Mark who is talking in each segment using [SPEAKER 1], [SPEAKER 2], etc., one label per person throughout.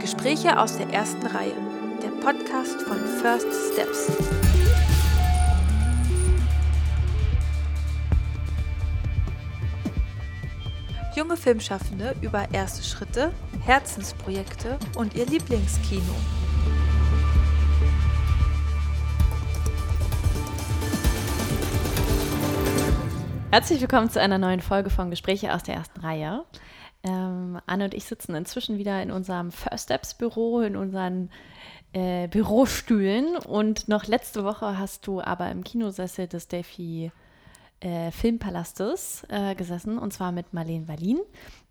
[SPEAKER 1] Gespräche aus der ersten Reihe. Der Podcast von First Steps. Junge Filmschaffende über erste Schritte, Herzensprojekte und ihr Lieblingskino.
[SPEAKER 2] Herzlich willkommen zu einer neuen Folge von Gespräche aus der ersten Reihe. Ähm, Anne und ich sitzen inzwischen wieder in unserem First Steps Büro, in unseren äh, Bürostühlen. Und noch letzte Woche hast du aber im Kinosessel des Delphi äh, Filmpalastes äh, gesessen, und zwar mit Marlene Wallin,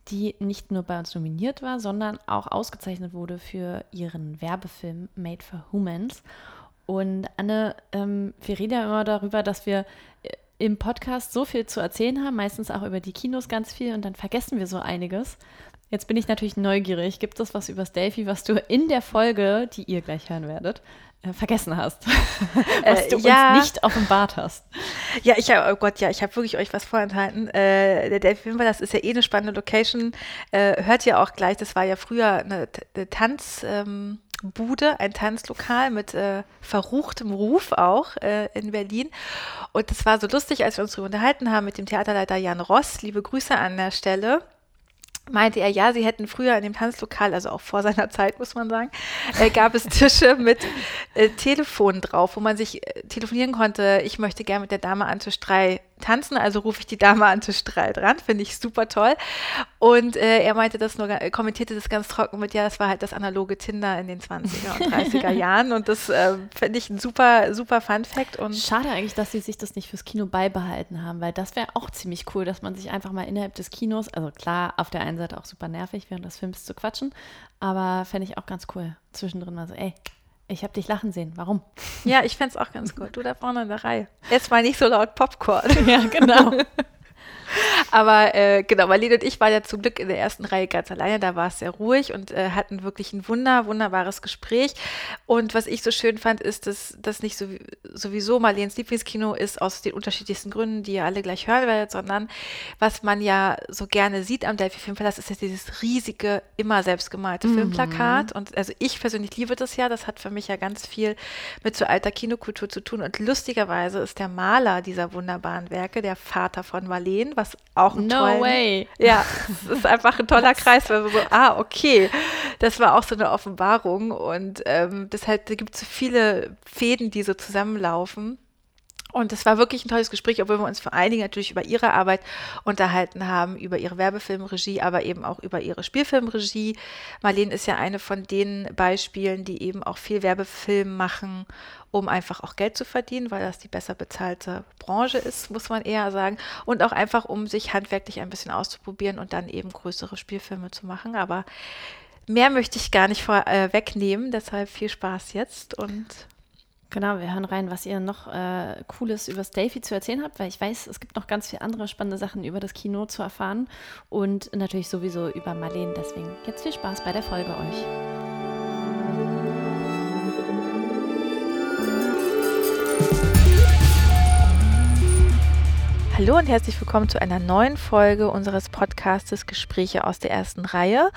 [SPEAKER 2] die nicht nur bei uns nominiert war, sondern auch ausgezeichnet wurde für ihren Werbefilm Made for Humans. Und Anne, ähm, wir reden ja immer darüber, dass wir äh, im Podcast so viel zu erzählen haben, meistens auch über die Kinos ganz viel und dann vergessen wir so einiges. Jetzt bin ich natürlich neugierig. Gibt es was über Delphi, was du in der Folge, die ihr gleich hören werdet, äh, vergessen hast? was äh, du ja. uns nicht offenbart hast?
[SPEAKER 1] Ja, ich habe, oh Gott, ja, ich habe wirklich euch was vorenthalten. Äh, der Delphi Film, das ist ja eh eine spannende Location. Äh, hört ihr auch gleich, das war ja früher eine, eine Tanz. Ähm, Bude, ein Tanzlokal mit äh, verruchtem Ruf auch äh, in Berlin. Und es war so lustig, als wir uns darüber unterhalten haben mit dem Theaterleiter Jan Ross. Liebe Grüße an der Stelle meinte er, ja, sie hätten früher in dem Tanzlokal, also auch vor seiner Zeit, muss man sagen, äh, gab es Tische mit äh, Telefonen drauf, wo man sich äh, telefonieren konnte, ich möchte gerne mit der Dame Ante Strei tanzen, also rufe ich die Dame Ante Strei dran, finde ich super toll. Und äh, er meinte das nur, kommentierte das ganz trocken mit, ja, das war halt das analoge Tinder in den 20er und 30er Jahren und das äh, finde ich ein super, super Fun-Fact.
[SPEAKER 2] Schade eigentlich, dass sie sich das nicht fürs Kino beibehalten haben, weil das wäre auch ziemlich cool, dass man sich einfach mal innerhalb des Kinos, also klar, auf der einen einen Seite auch super nervig, während des Films zu quatschen, aber fände ich auch ganz cool. Zwischendrin mal so, ey, ich habe dich lachen sehen. Warum?
[SPEAKER 1] Ja, ich fände es auch ganz cool. Du da vorne in der Reihe. Jetzt mal nicht so laut Popcorn.
[SPEAKER 2] Ja, genau.
[SPEAKER 1] Aber äh, genau, Marlene und ich waren ja zum Glück in der ersten Reihe ganz alleine, da war es sehr ruhig und äh, hatten wirklich ein wunder, wunderbares Gespräch. Und was ich so schön fand, ist, dass das nicht so, sowieso Marlenes Lieblingskino ist, aus den unterschiedlichsten Gründen, die ihr alle gleich hören werdet, sondern was man ja so gerne sieht am Delphi Filmpalast, ist ja dieses riesige, immer selbstgemalte mhm. Filmplakat. Und also ich persönlich liebe das ja, das hat für mich ja ganz viel mit so alter Kinokultur zu tun. Und lustigerweise ist der Maler dieser wunderbaren Werke der Vater von Marlene, was auch ein
[SPEAKER 2] No tollen, way.
[SPEAKER 1] Ja, es ist einfach ein toller Kreis, weil wir so, ah, okay. Das war auch so eine Offenbarung und ähm, deshalb gibt es so viele Fäden, die so zusammenlaufen. Und es war wirklich ein tolles Gespräch, obwohl wir uns vor allen Dingen natürlich über ihre Arbeit unterhalten haben, über ihre Werbefilmregie, aber eben auch über ihre Spielfilmregie. Marlene ist ja eine von den Beispielen, die eben auch viel Werbefilm machen, um einfach auch Geld zu verdienen, weil das die besser bezahlte Branche ist, muss man eher sagen. Und auch einfach, um sich handwerklich ein bisschen auszuprobieren und dann eben größere Spielfilme zu machen. Aber mehr möchte ich gar nicht vorwegnehmen, äh, deshalb viel Spaß jetzt und
[SPEAKER 2] Genau, wir hören rein, was ihr noch äh, Cooles über Delphi zu erzählen habt, weil ich weiß, es gibt noch ganz viele andere spannende Sachen über das Kino zu erfahren und natürlich sowieso über Marlene. Deswegen jetzt viel Spaß bei der Folge euch.
[SPEAKER 1] Hallo und herzlich willkommen zu einer neuen Folge unseres Podcastes Gespräche aus der ersten Reihe.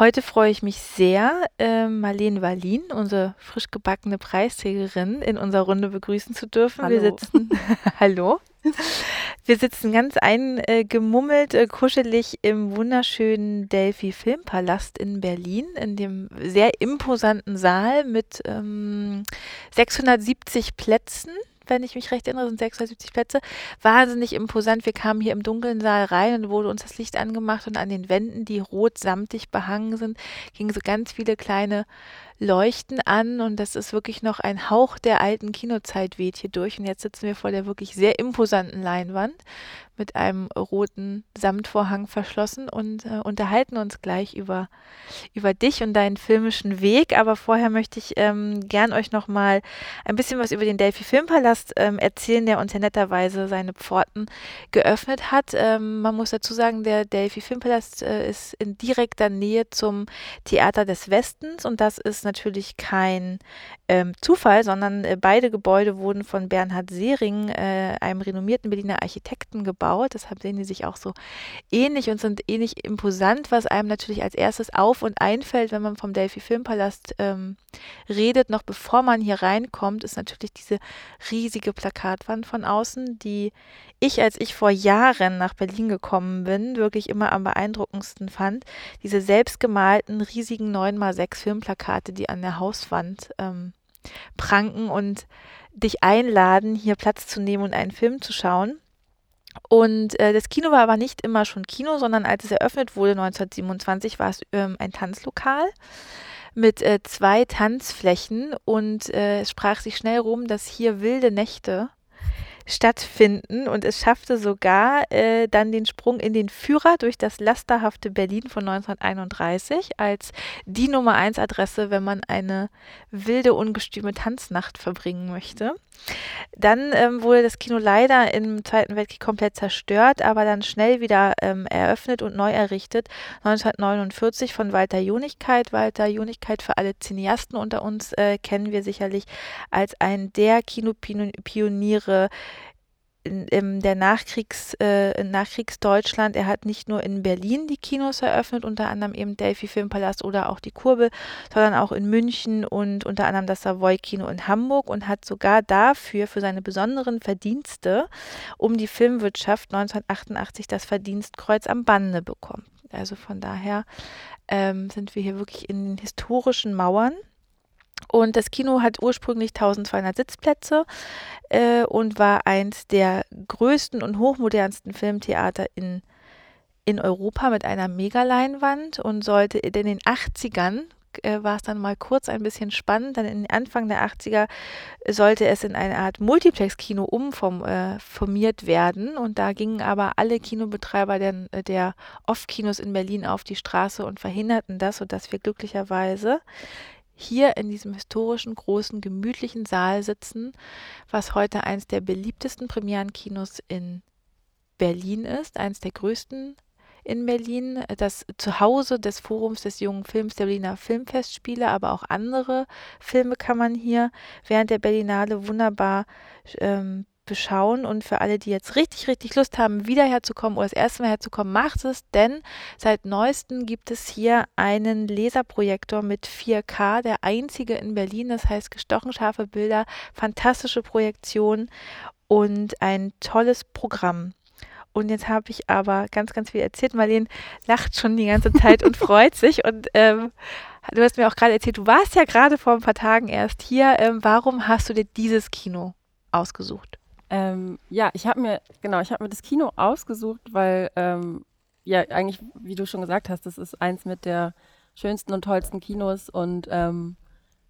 [SPEAKER 1] Heute freue ich mich sehr, äh, Marlene Wallin, unsere frisch gebackene Preisträgerin, in unserer Runde begrüßen zu dürfen.
[SPEAKER 2] Hallo.
[SPEAKER 1] Wir sitzen, Hallo. Wir sitzen ganz eingemummelt, äh, kuschelig im wunderschönen Delphi Filmpalast in Berlin, in dem sehr imposanten Saal mit ähm, 670 Plätzen wenn ich mich recht erinnere, sind 670 Plätze. Wahnsinnig imposant. Wir kamen hier im dunklen Saal rein und wurde uns das Licht angemacht und an den Wänden, die rot samtig behangen sind, gingen so ganz viele kleine Leuchten an und das ist wirklich noch ein Hauch der alten Kinozeit weht hier durch. Und jetzt sitzen wir vor der wirklich sehr imposanten Leinwand mit einem roten Samtvorhang verschlossen und äh, unterhalten uns gleich über, über dich und deinen filmischen Weg. Aber vorher möchte ich ähm, gern euch noch mal ein bisschen was über den Delphi Filmpalast ähm, erzählen, der uns ja netterweise seine Pforten geöffnet hat. Ähm, man muss dazu sagen, der Delphi Filmpalast äh, ist in direkter Nähe zum Theater des Westens und das ist natürlich kein ähm, Zufall, sondern äh, beide Gebäude wurden von Bernhard Sehring, äh, einem renommierten Berliner Architekten, gebaut. Deshalb sehen die sich auch so ähnlich und sind ähnlich imposant, was einem natürlich als erstes auf und einfällt, wenn man vom Delphi Filmpalast ähm, redet. Noch bevor man hier reinkommt, ist natürlich diese riesige Plakatwand von außen, die ich, als ich vor Jahren nach Berlin gekommen bin, wirklich immer am beeindruckendsten fand. Diese selbstgemalten riesigen 9x6 Filmplakate, die an der Hauswand ähm, pranken und dich einladen, hier Platz zu nehmen und einen Film zu schauen. Und äh, das Kino war aber nicht immer schon Kino, sondern als es eröffnet wurde 1927, war es ähm, ein Tanzlokal mit äh, zwei Tanzflächen und äh, es sprach sich schnell rum, dass hier wilde Nächte stattfinden und es schaffte sogar äh, dann den Sprung in den Führer durch das lasterhafte Berlin von 1931 als die Nummer 1 Adresse, wenn man eine wilde, ungestüme Tanznacht verbringen möchte. Dann ähm, wurde das Kino leider im Zweiten Weltkrieg komplett zerstört, aber dann schnell wieder ähm, eröffnet und neu errichtet. 1949 von Walter Jonigkeit. Walter Jonigkeit für alle Cineasten unter uns äh, kennen wir sicherlich als einen der Kinopioniere in, in der Nachkriegs, äh, Nachkriegsdeutschland. Er hat nicht nur in Berlin die Kinos eröffnet, unter anderem eben Delphi Filmpalast oder auch die Kurbel, sondern auch in München und unter anderem das Savoy Kino in Hamburg und hat sogar dafür, für seine besonderen Verdienste um die Filmwirtschaft 1988 das Verdienstkreuz am Bande bekommen. Also von daher ähm, sind wir hier wirklich in den historischen Mauern und das Kino hat ursprünglich 1200 Sitzplätze äh, und war eins der größten und hochmodernsten Filmtheater in, in Europa mit einer Megaleinwand und sollte in den 80ern äh, war es dann mal kurz ein bisschen spannend. Dann in Anfang der 80er sollte es in eine Art Multiplex-Kino umformiert werden. Und da gingen aber alle Kinobetreiber der, der Off-Kinos in Berlin auf die Straße und verhinderten das, sodass wir glücklicherweise hier in diesem historischen, großen, gemütlichen Saal sitzen, was heute eines der beliebtesten Premierenkinos in Berlin ist, eines der größten in Berlin, das Zuhause des Forums des jungen Films der Berliner Filmfestspiele, aber auch andere Filme kann man hier während der Berlinale wunderbar ähm, beschauen. Und für alle, die jetzt richtig, richtig Lust haben, wieder herzukommen oder das erste Mal herzukommen, macht es, denn seit neuestem gibt es hier einen Laserprojektor mit 4K, der einzige in Berlin. Das heißt, gestochen scharfe Bilder, fantastische Projektion und ein tolles Programm. Und jetzt habe ich aber ganz, ganz viel erzählt. Marlene lacht schon die ganze Zeit und freut sich. Und ähm, du hast mir auch gerade erzählt, du warst ja gerade vor ein paar Tagen erst hier. Ähm, warum hast du dir dieses Kino ausgesucht?
[SPEAKER 3] Ähm, ja, ich habe mir, genau, ich habe mir das Kino ausgesucht, weil, ähm, ja, eigentlich, wie du schon gesagt hast, das ist eins mit der schönsten und tollsten Kinos und ähm,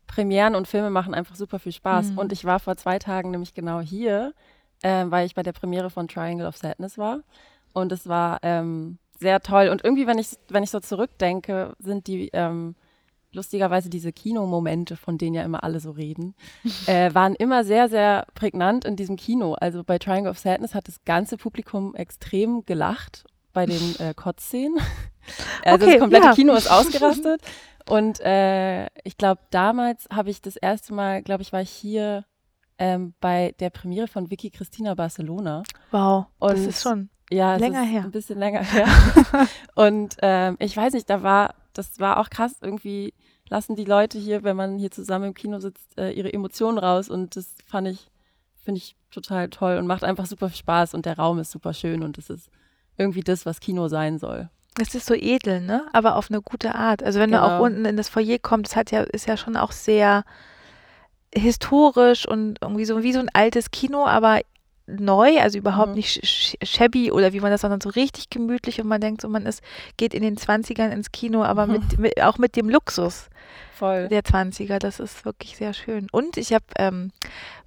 [SPEAKER 3] Premieren und Filme machen einfach super viel Spaß. Mhm. Und ich war vor zwei Tagen nämlich genau hier, äh, weil ich bei der Premiere von Triangle of Sadness war. Und es war ähm, sehr toll. Und irgendwie, wenn ich, wenn ich so zurückdenke, sind die ähm, lustigerweise diese Kinomomente, von denen ja immer alle so reden, äh, waren immer sehr, sehr prägnant in diesem Kino. Also bei Triangle of Sadness hat das ganze Publikum extrem gelacht bei den äh, Kotzszenen. also okay, das komplette ja. Kino ist ausgerastet. Und äh, ich glaube, damals habe ich das erste Mal, glaube ich, war ich hier ähm, bei der Premiere von Vicky Christina Barcelona.
[SPEAKER 1] Wow, und das ist schon ja, länger her.
[SPEAKER 3] Ein bisschen länger her. und ähm, ich weiß nicht, da war, das war auch krass irgendwie lassen die Leute hier, wenn man hier zusammen im Kino sitzt, äh, ihre Emotionen raus und das fand ich, finde ich total toll und macht einfach super viel Spaß und der Raum ist super schön und es ist irgendwie das, was Kino sein soll.
[SPEAKER 1] Es ist so edel, ne? Aber auf eine gute Art. Also wenn genau. du auch unten in das Foyer kommst, hat ja, ist ja schon auch sehr historisch und irgendwie so wie so ein altes Kino, aber neu, also überhaupt mhm. nicht shabby oder wie man das, sondern so richtig gemütlich und man denkt so, man ist, geht in den 20ern ins Kino, aber mit, mit, auch mit dem Luxus Voll. der 20er. Das ist wirklich sehr schön. Und ich habe, ähm,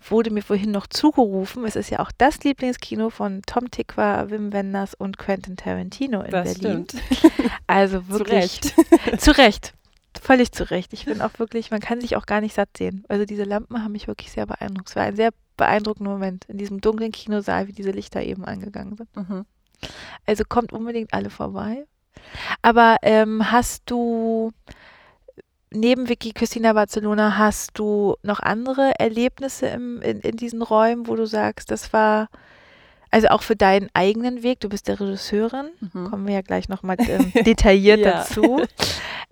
[SPEAKER 1] wurde mir vorhin noch zugerufen, es ist ja auch das Lieblingskino von Tom Tikva, Wim Wenders und Quentin Tarantino in das Berlin. Stimmt. Also wirklich. zu Recht. zu Recht. Völlig zu Recht. Ich bin auch wirklich, man kann sich auch gar nicht satt sehen. Also diese Lampen haben mich wirklich sehr beeindruckt. Es war ein sehr beeindruckender Moment in diesem dunklen Kinosaal, wie diese Lichter eben angegangen sind. Mhm. Also kommt unbedingt alle vorbei. Aber ähm, hast du neben Vicky Christina Barcelona hast du noch andere Erlebnisse im, in, in diesen Räumen, wo du sagst, das war also auch für deinen eigenen Weg, du bist der Regisseurin, mhm. kommen wir ja gleich nochmal ähm, detailliert dazu.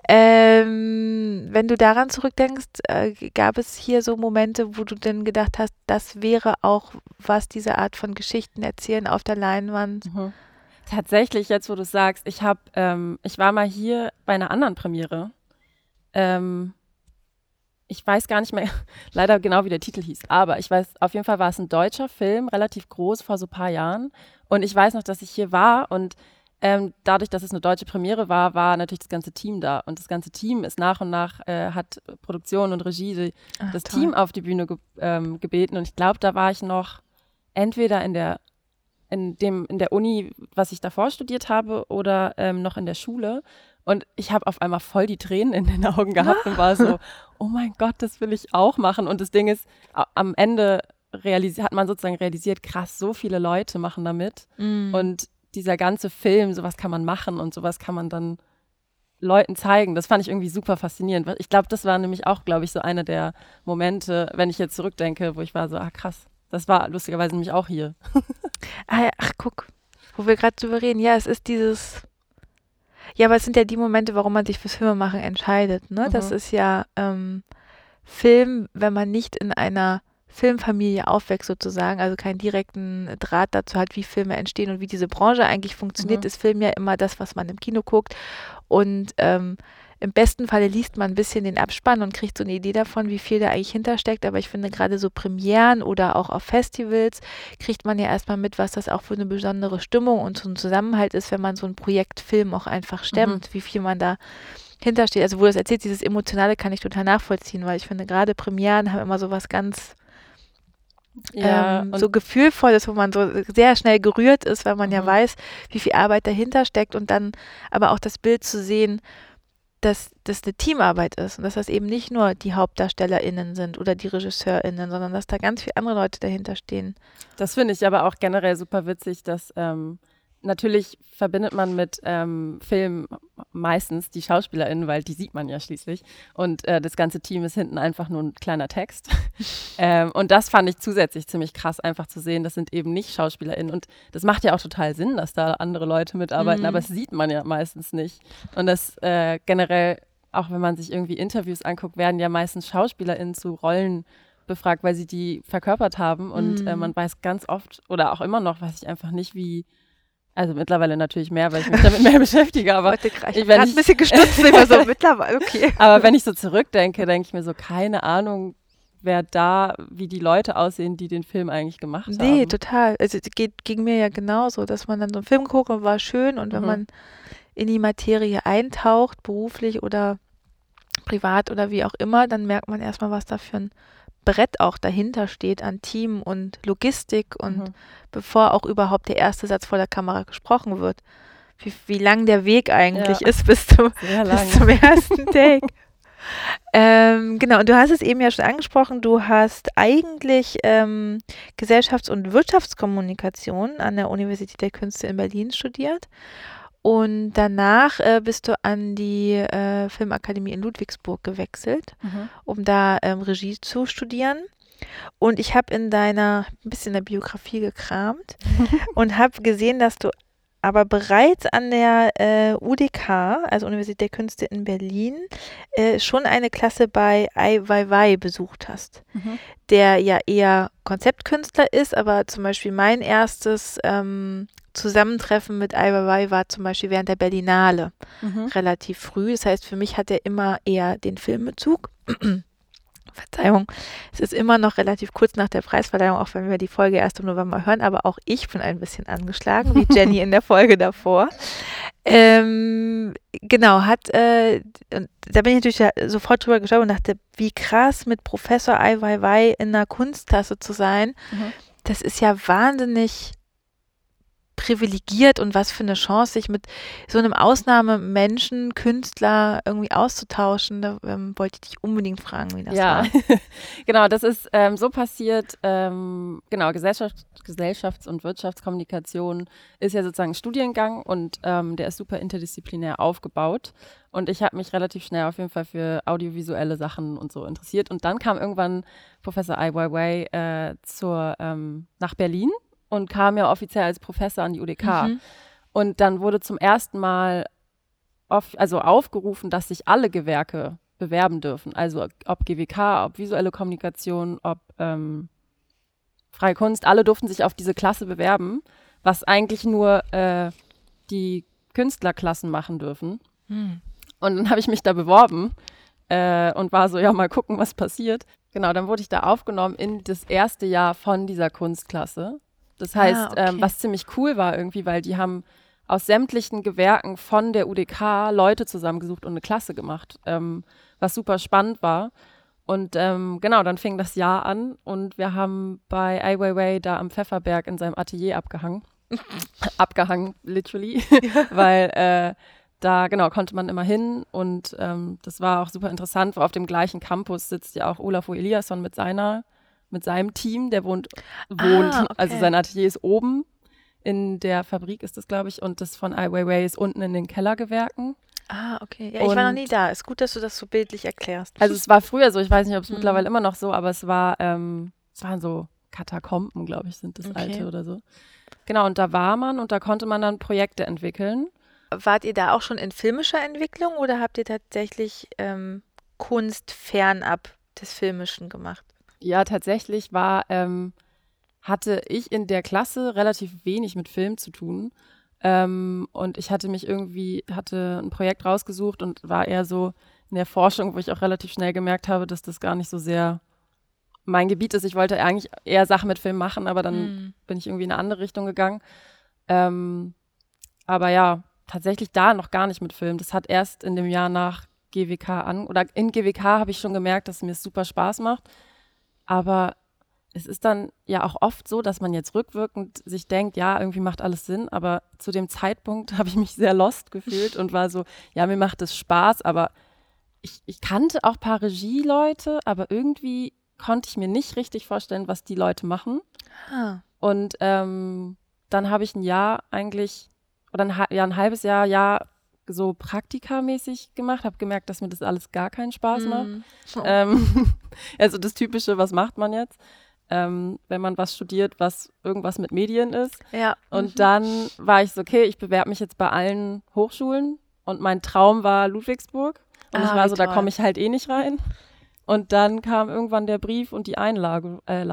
[SPEAKER 1] Ähm, wenn du daran zurückdenkst, äh, gab es hier so Momente, wo du denn gedacht hast, das wäre auch was, diese Art von Geschichten erzählen auf der Leinwand? Mhm.
[SPEAKER 3] Tatsächlich, jetzt wo du sagst, ich habe, ähm, ich war mal hier bei einer anderen Premiere. Ähm, ich weiß gar nicht mehr leider genau, wie der Titel hieß, aber ich weiß, auf jeden Fall war es ein deutscher Film, relativ groß vor so ein paar Jahren. Und ich weiß noch, dass ich hier war und ähm, dadurch, dass es eine deutsche Premiere war, war natürlich das ganze Team da. Und das ganze Team ist nach und nach, äh, hat Produktion und Regie die, Ach, das toll. Team auf die Bühne ge ähm, gebeten. Und ich glaube, da war ich noch entweder in der in dem in der Uni, was ich davor studiert habe, oder ähm, noch in der Schule. Und ich habe auf einmal voll die Tränen in den Augen gehabt und war so, oh mein Gott, das will ich auch machen. Und das Ding ist, am Ende hat man sozusagen realisiert, krass, so viele Leute machen damit. Mm. Und dieser ganze Film, sowas kann man machen und sowas kann man dann Leuten zeigen. Das fand ich irgendwie super faszinierend. Ich glaube, das war nämlich auch, glaube ich, so einer der Momente, wenn ich jetzt zurückdenke, wo ich war so, ah krass, das war lustigerweise nämlich auch hier.
[SPEAKER 1] ah, ach, guck, wo wir gerade drüber reden. Ja, es ist dieses. Ja, aber es sind ja die Momente, warum man sich fürs Filmemachen entscheidet. Ne? Mhm. Das ist ja ähm, Film, wenn man nicht in einer Filmfamilie aufwächst sozusagen, also keinen direkten Draht dazu hat, wie Filme entstehen und wie diese Branche eigentlich funktioniert, mhm. ist Film ja immer das, was man im Kino guckt. Und ähm, im besten Falle liest man ein bisschen den Abspann und kriegt so eine Idee davon, wie viel da eigentlich hintersteckt. Aber ich finde gerade so Premieren oder auch auf Festivals kriegt man ja erstmal mit, was das auch für eine besondere Stimmung und so ein Zusammenhalt ist, wenn man so ein Projekt Film auch einfach stemmt, mhm. wie viel man da hintersteht. Also wo das erzählt, dieses Emotionale kann ich total nachvollziehen, weil ich finde gerade Premieren haben immer so was ganz ja, ähm, so gefühlvolles, wo man so sehr schnell gerührt ist, weil man mhm. ja weiß, wie viel Arbeit dahinter steckt und dann aber auch das Bild zu sehen, dass das eine Teamarbeit ist und dass das eben nicht nur die HauptdarstellerInnen sind oder die RegisseurInnen, sondern dass da ganz viele andere Leute dahinter stehen.
[SPEAKER 3] Das finde ich aber auch generell super witzig, dass ähm, natürlich verbindet man mit ähm, Film meistens die SchauspielerInnen, weil die sieht man ja schließlich. Und äh, das ganze Team ist hinten einfach nur ein kleiner Text. ähm, und das fand ich zusätzlich ziemlich krass, einfach zu sehen, das sind eben nicht SchauspielerInnen. Und das macht ja auch total Sinn, dass da andere Leute mitarbeiten, mhm. aber das sieht man ja meistens nicht. Und das äh, generell, auch wenn man sich irgendwie Interviews anguckt, werden ja meistens SchauspielerInnen zu Rollen befragt, weil sie die verkörpert haben. Und äh, mhm. äh, man weiß ganz oft oder auch immer noch, weiß ich einfach nicht, wie also mittlerweile natürlich mehr, weil ich mich damit mehr beschäftige, aber
[SPEAKER 1] Heute, ich, ich bin ein bisschen gestutzt, immer so mittlerweile, okay.
[SPEAKER 3] Aber wenn ich so zurückdenke, denke ich mir so, keine Ahnung, wer da, wie die Leute aussehen, die den Film eigentlich gemacht nee, haben. Nee,
[SPEAKER 1] total. Also es geht, ging mir ja genauso, dass man dann so einen Film guckt und war schön und wenn mhm. man in die Materie eintaucht, beruflich oder privat oder wie auch immer, dann merkt man erstmal, was da für ein Brett auch dahinter steht an Team und Logistik und mhm. bevor auch überhaupt der erste Satz vor der Kamera gesprochen wird, wie, wie lang der Weg eigentlich ja. ist bis zum, bis zum ersten Take. ähm, genau, und du hast es eben ja schon angesprochen, du hast eigentlich ähm, Gesellschafts- und Wirtschaftskommunikation an der Universität der Künste in Berlin studiert und danach äh, bist du an die äh, Filmakademie in Ludwigsburg gewechselt, mhm. um da ähm, Regie zu studieren. Und ich habe in deiner, ein bisschen in der Biografie gekramt und habe gesehen, dass du aber bereits an der äh, UDK, also Universität der Künste in Berlin, äh, schon eine Klasse bei Ai Weiwei besucht hast, mhm. der ja eher Konzeptkünstler ist, aber zum Beispiel mein erstes ähm, Zusammentreffen mit Ai Weiwei war zum Beispiel während der Berlinale mhm. relativ früh. Das heißt, für mich hat er immer eher den Filmbezug. Verzeihung, es ist immer noch relativ kurz nach der Preisverleihung, auch wenn wir die Folge erst im November hören, aber auch ich bin ein bisschen angeschlagen, wie Jenny in der Folge davor. Ähm, genau, hat, äh, da bin ich natürlich sofort drüber geschaut und dachte, wie krass mit Professor Ai Weiwei in einer Kunsttasse zu sein. Mhm. Das ist ja wahnsinnig privilegiert und was für eine Chance, sich mit so einem Ausnahmemenschen, Künstler irgendwie auszutauschen. Da ähm, wollte ich dich unbedingt fragen, wie das
[SPEAKER 3] ja.
[SPEAKER 1] war.
[SPEAKER 3] genau, das ist ähm, so passiert. Ähm, genau, Gesellschaft, Gesellschafts- und Wirtschaftskommunikation ist ja sozusagen ein Studiengang und ähm, der ist super interdisziplinär aufgebaut. Und ich habe mich relativ schnell auf jeden Fall für audiovisuelle Sachen und so interessiert. Und dann kam irgendwann Professor Ai Weiwei äh, zur, ähm, nach Berlin und kam ja offiziell als Professor an die UDK. Mhm. Und dann wurde zum ersten Mal auf, also aufgerufen, dass sich alle Gewerke bewerben dürfen. Also ob GWK, ob visuelle Kommunikation, ob ähm, freie Kunst, alle durften sich auf diese Klasse bewerben, was eigentlich nur äh, die Künstlerklassen machen dürfen. Mhm. Und dann habe ich mich da beworben äh, und war so, ja, mal gucken, was passiert. Genau, dann wurde ich da aufgenommen in das erste Jahr von dieser Kunstklasse. Das heißt, ah, okay. ähm, was ziemlich cool war irgendwie, weil die haben aus sämtlichen Gewerken von der UDK Leute zusammengesucht und eine Klasse gemacht, ähm, was super spannend war. Und ähm, genau, dann fing das Jahr an und wir haben bei Ai Weiwei da am Pfefferberg in seinem Atelier abgehangen. abgehangen, literally, weil äh, da genau konnte man immer hin und ähm, das war auch super interessant, weil auf dem gleichen Campus sitzt ja auch Olafur Eliasson mit seiner, mit seinem Team, der wohnt, wohnt, ah, okay. also sein Atelier ist oben in der Fabrik ist das, glaube ich, und das von Ai Weiwei ist unten in den Kellergewerken.
[SPEAKER 1] Ah, okay. Ja, ich war noch nie da. Ist gut, dass du das so bildlich erklärst.
[SPEAKER 3] Also es war früher so, ich weiß nicht, ob es mhm. mittlerweile immer noch so, aber es war, ähm, es waren so Katakomben, glaube ich, sind das okay. alte oder so. Genau, und da war man und da konnte man dann Projekte entwickeln
[SPEAKER 1] wart ihr da auch schon in filmischer Entwicklung oder habt ihr tatsächlich ähm, Kunst fernab des Filmischen gemacht?
[SPEAKER 3] Ja, tatsächlich war, ähm, hatte ich in der Klasse relativ wenig mit Film zu tun. Ähm, und ich hatte mich irgendwie, hatte ein Projekt rausgesucht und war eher so in der Forschung, wo ich auch relativ schnell gemerkt habe, dass das gar nicht so sehr mein Gebiet ist. Ich wollte eigentlich eher Sachen mit Film machen, aber dann mhm. bin ich irgendwie in eine andere Richtung gegangen. Ähm, aber ja, tatsächlich da noch gar nicht mit Film. Das hat erst in dem Jahr nach GWK an, oder in GWK habe ich schon gemerkt, dass es mir super Spaß macht. Aber es ist dann ja auch oft so, dass man jetzt rückwirkend sich denkt, ja, irgendwie macht alles Sinn, aber zu dem Zeitpunkt habe ich mich sehr lost gefühlt und war so, ja, mir macht es Spaß, aber ich, ich kannte auch ein paar Regieleute, aber irgendwie konnte ich mir nicht richtig vorstellen, was die Leute machen. Ah. Und ähm, dann habe ich ein Jahr eigentlich oder ein, ja, ein halbes Jahr, Jahr so praktikamäßig gemacht, habe gemerkt, dass mir das alles gar keinen Spaß macht. Mm. Oh. Ähm, also das Typische, was macht man jetzt? Ähm, wenn man was studiert, was irgendwas mit Medien ist.
[SPEAKER 1] Ja.
[SPEAKER 3] Und mhm. dann war ich so, okay, ich bewerbe mich jetzt bei allen Hochschulen und mein Traum war Ludwigsburg. Und ah, ich war so, toll. da komme ich halt eh nicht rein. Und dann kam irgendwann der Brief und die Einladung. Äh,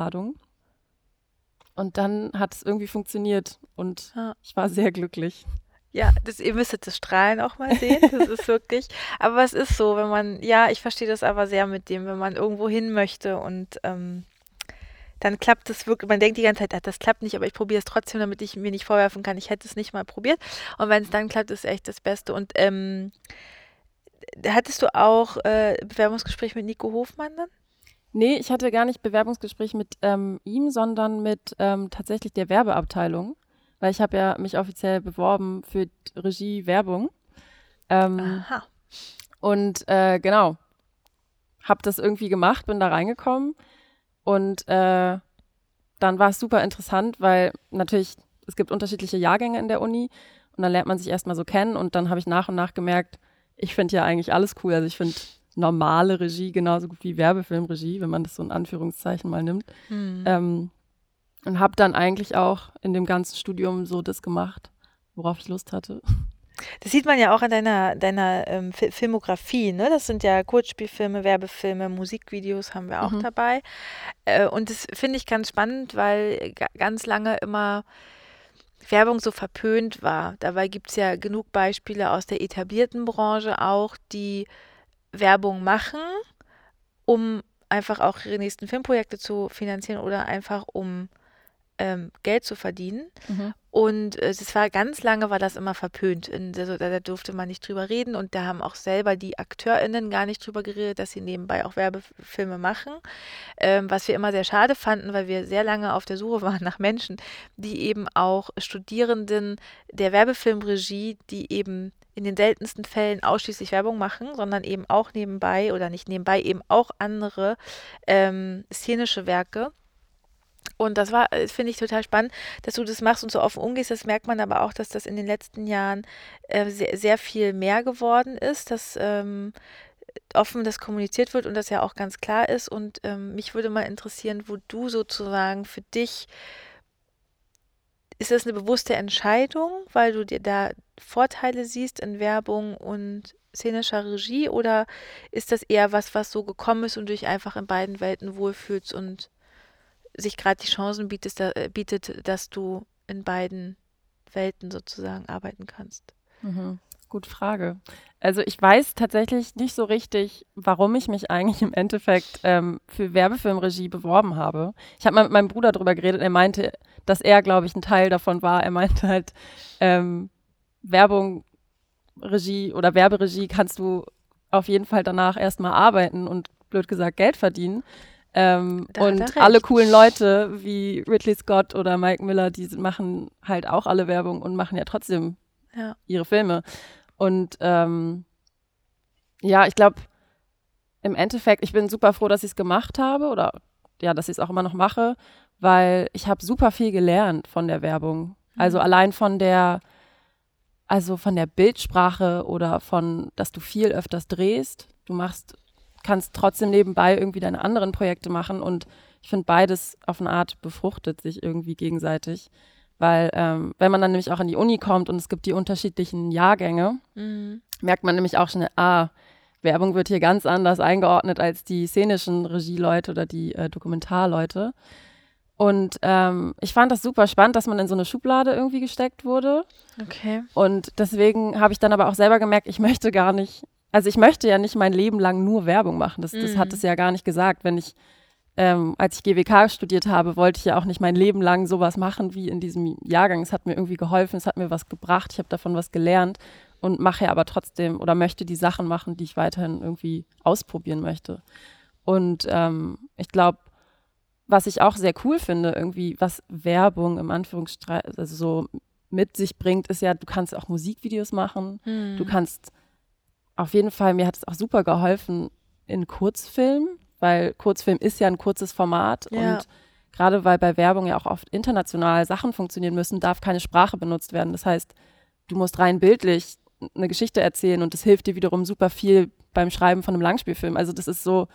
[SPEAKER 3] und dann hat es irgendwie funktioniert und ja. ich war sehr glücklich.
[SPEAKER 1] Ja, das, ihr müsstet das Strahlen auch mal sehen. Das ist wirklich. Aber es ist so, wenn man, ja, ich verstehe das aber sehr mit dem, wenn man irgendwo hin möchte und ähm, dann klappt es wirklich. Man denkt die ganze Zeit, ach, das klappt nicht, aber ich probiere es trotzdem, damit ich mir nicht vorwerfen kann, ich hätte es nicht mal probiert. Und wenn es dann klappt, ist es echt das Beste. Und ähm, hattest du auch äh, Bewerbungsgespräch mit Nico Hofmann dann?
[SPEAKER 3] Nee, ich hatte gar nicht Bewerbungsgespräch mit ähm, ihm, sondern mit ähm, tatsächlich der Werbeabteilung, weil ich habe ja mich offiziell beworben für Regie Werbung. Ähm, Aha. Und äh, genau, habe das irgendwie gemacht, bin da reingekommen und äh, dann war es super interessant, weil natürlich es gibt unterschiedliche Jahrgänge in der Uni und dann lernt man sich erstmal so kennen und dann habe ich nach und nach gemerkt, ich finde ja eigentlich alles cool. Also ich finde normale Regie genauso gut wie Werbefilmregie, wenn man das so in Anführungszeichen mal nimmt. Mhm. Ähm, und habe dann eigentlich auch in dem ganzen Studium so das gemacht, worauf ich Lust hatte.
[SPEAKER 1] Das sieht man ja auch an deiner, deiner ähm, Filmografie, ne? Das sind ja Kurzspielfilme, Werbefilme, Musikvideos haben wir auch mhm. dabei. Äh, und das finde ich ganz spannend, weil ganz lange immer Werbung so verpönt war. Dabei gibt es ja genug Beispiele aus der etablierten Branche auch, die Werbung machen, um einfach auch ihre nächsten Filmprojekte zu finanzieren oder einfach um ähm, Geld zu verdienen. Mhm. Und äh, es war ganz lange war das immer verpönt. In, also, da, da, durfte man nicht drüber reden und da haben auch selber die AkteurInnen gar nicht drüber geredet, dass sie nebenbei auch Werbefilme machen. Ähm, was wir immer sehr schade fanden, weil wir sehr lange auf der Suche waren nach Menschen, die eben auch Studierenden der Werbefilmregie, die eben in den seltensten Fällen ausschließlich Werbung machen, sondern eben auch nebenbei oder nicht nebenbei eben auch andere ähm, szenische Werke und das war, äh, finde ich total spannend, dass du das machst und so offen umgehst. Das merkt man aber auch, dass das in den letzten Jahren äh, sehr, sehr viel mehr geworden ist, dass ähm, offen das kommuniziert wird und das ja auch ganz klar ist. Und ähm, mich würde mal interessieren, wo du sozusagen für dich, ist das eine bewusste Entscheidung, weil du dir da Vorteile siehst in Werbung und szenischer Regie oder ist das eher was, was so gekommen ist und du dich einfach in beiden Welten wohlfühlst und sich gerade die Chancen bietet, äh, bietet, dass du in beiden Welten sozusagen arbeiten kannst?
[SPEAKER 3] Mhm. Gute Frage. Also ich weiß tatsächlich nicht so richtig, warum ich mich eigentlich im Endeffekt ähm, für Werbefilmregie beworben habe. Ich habe mal mit meinem Bruder darüber geredet. Er meinte, dass er, glaube ich, ein Teil davon war. Er meinte halt, ähm, Werbung, Regie oder Werberegie kannst du auf jeden Fall danach erstmal arbeiten und blöd gesagt Geld verdienen. Ähm, und alle coolen Leute wie Ridley Scott oder Mike Miller, die machen halt auch alle Werbung und machen ja trotzdem ja. ihre Filme. Und ähm, ja, ich glaube, im Endeffekt, ich bin super froh, dass ich es gemacht habe oder ja, dass ich es auch immer noch mache, weil ich habe super viel gelernt von der Werbung. Also mhm. allein von der, also von der Bildsprache oder von, dass du viel öfters drehst. Du machst kannst trotzdem nebenbei irgendwie deine anderen Projekte machen und ich finde beides auf eine Art befruchtet sich irgendwie gegenseitig, weil ähm, wenn man dann nämlich auch an die Uni kommt und es gibt die unterschiedlichen Jahrgänge, mhm. merkt man nämlich auch schnell, ah, Werbung wird hier ganz anders eingeordnet als die szenischen Regieleute oder die äh, Dokumentarleute. Und ähm, ich fand das super spannend, dass man in so eine Schublade irgendwie gesteckt wurde.
[SPEAKER 1] Okay.
[SPEAKER 3] Und deswegen habe ich dann aber auch selber gemerkt, ich möchte gar nicht also ich möchte ja nicht mein Leben lang nur Werbung machen. Das, das mhm. hat es ja gar nicht gesagt. Wenn ich, ähm, als ich GWK studiert habe, wollte ich ja auch nicht mein Leben lang sowas machen wie in diesem Jahrgang. Es hat mir irgendwie geholfen, es hat mir was gebracht, ich habe davon was gelernt und mache ja aber trotzdem oder möchte die Sachen machen, die ich weiterhin irgendwie ausprobieren möchte. Und ähm, ich glaube, was ich auch sehr cool finde, irgendwie, was Werbung im Anführungsstrichen, also so mit sich bringt, ist ja, du kannst auch Musikvideos machen, mhm. du kannst auf jeden Fall, mir hat es auch super geholfen in Kurzfilm, weil Kurzfilm ist ja ein kurzes Format ja. und gerade weil bei Werbung ja auch oft international Sachen funktionieren müssen, darf keine Sprache benutzt werden. Das heißt, du musst rein bildlich eine Geschichte erzählen und das hilft dir wiederum super viel beim Schreiben von einem Langspielfilm. Also das ist so,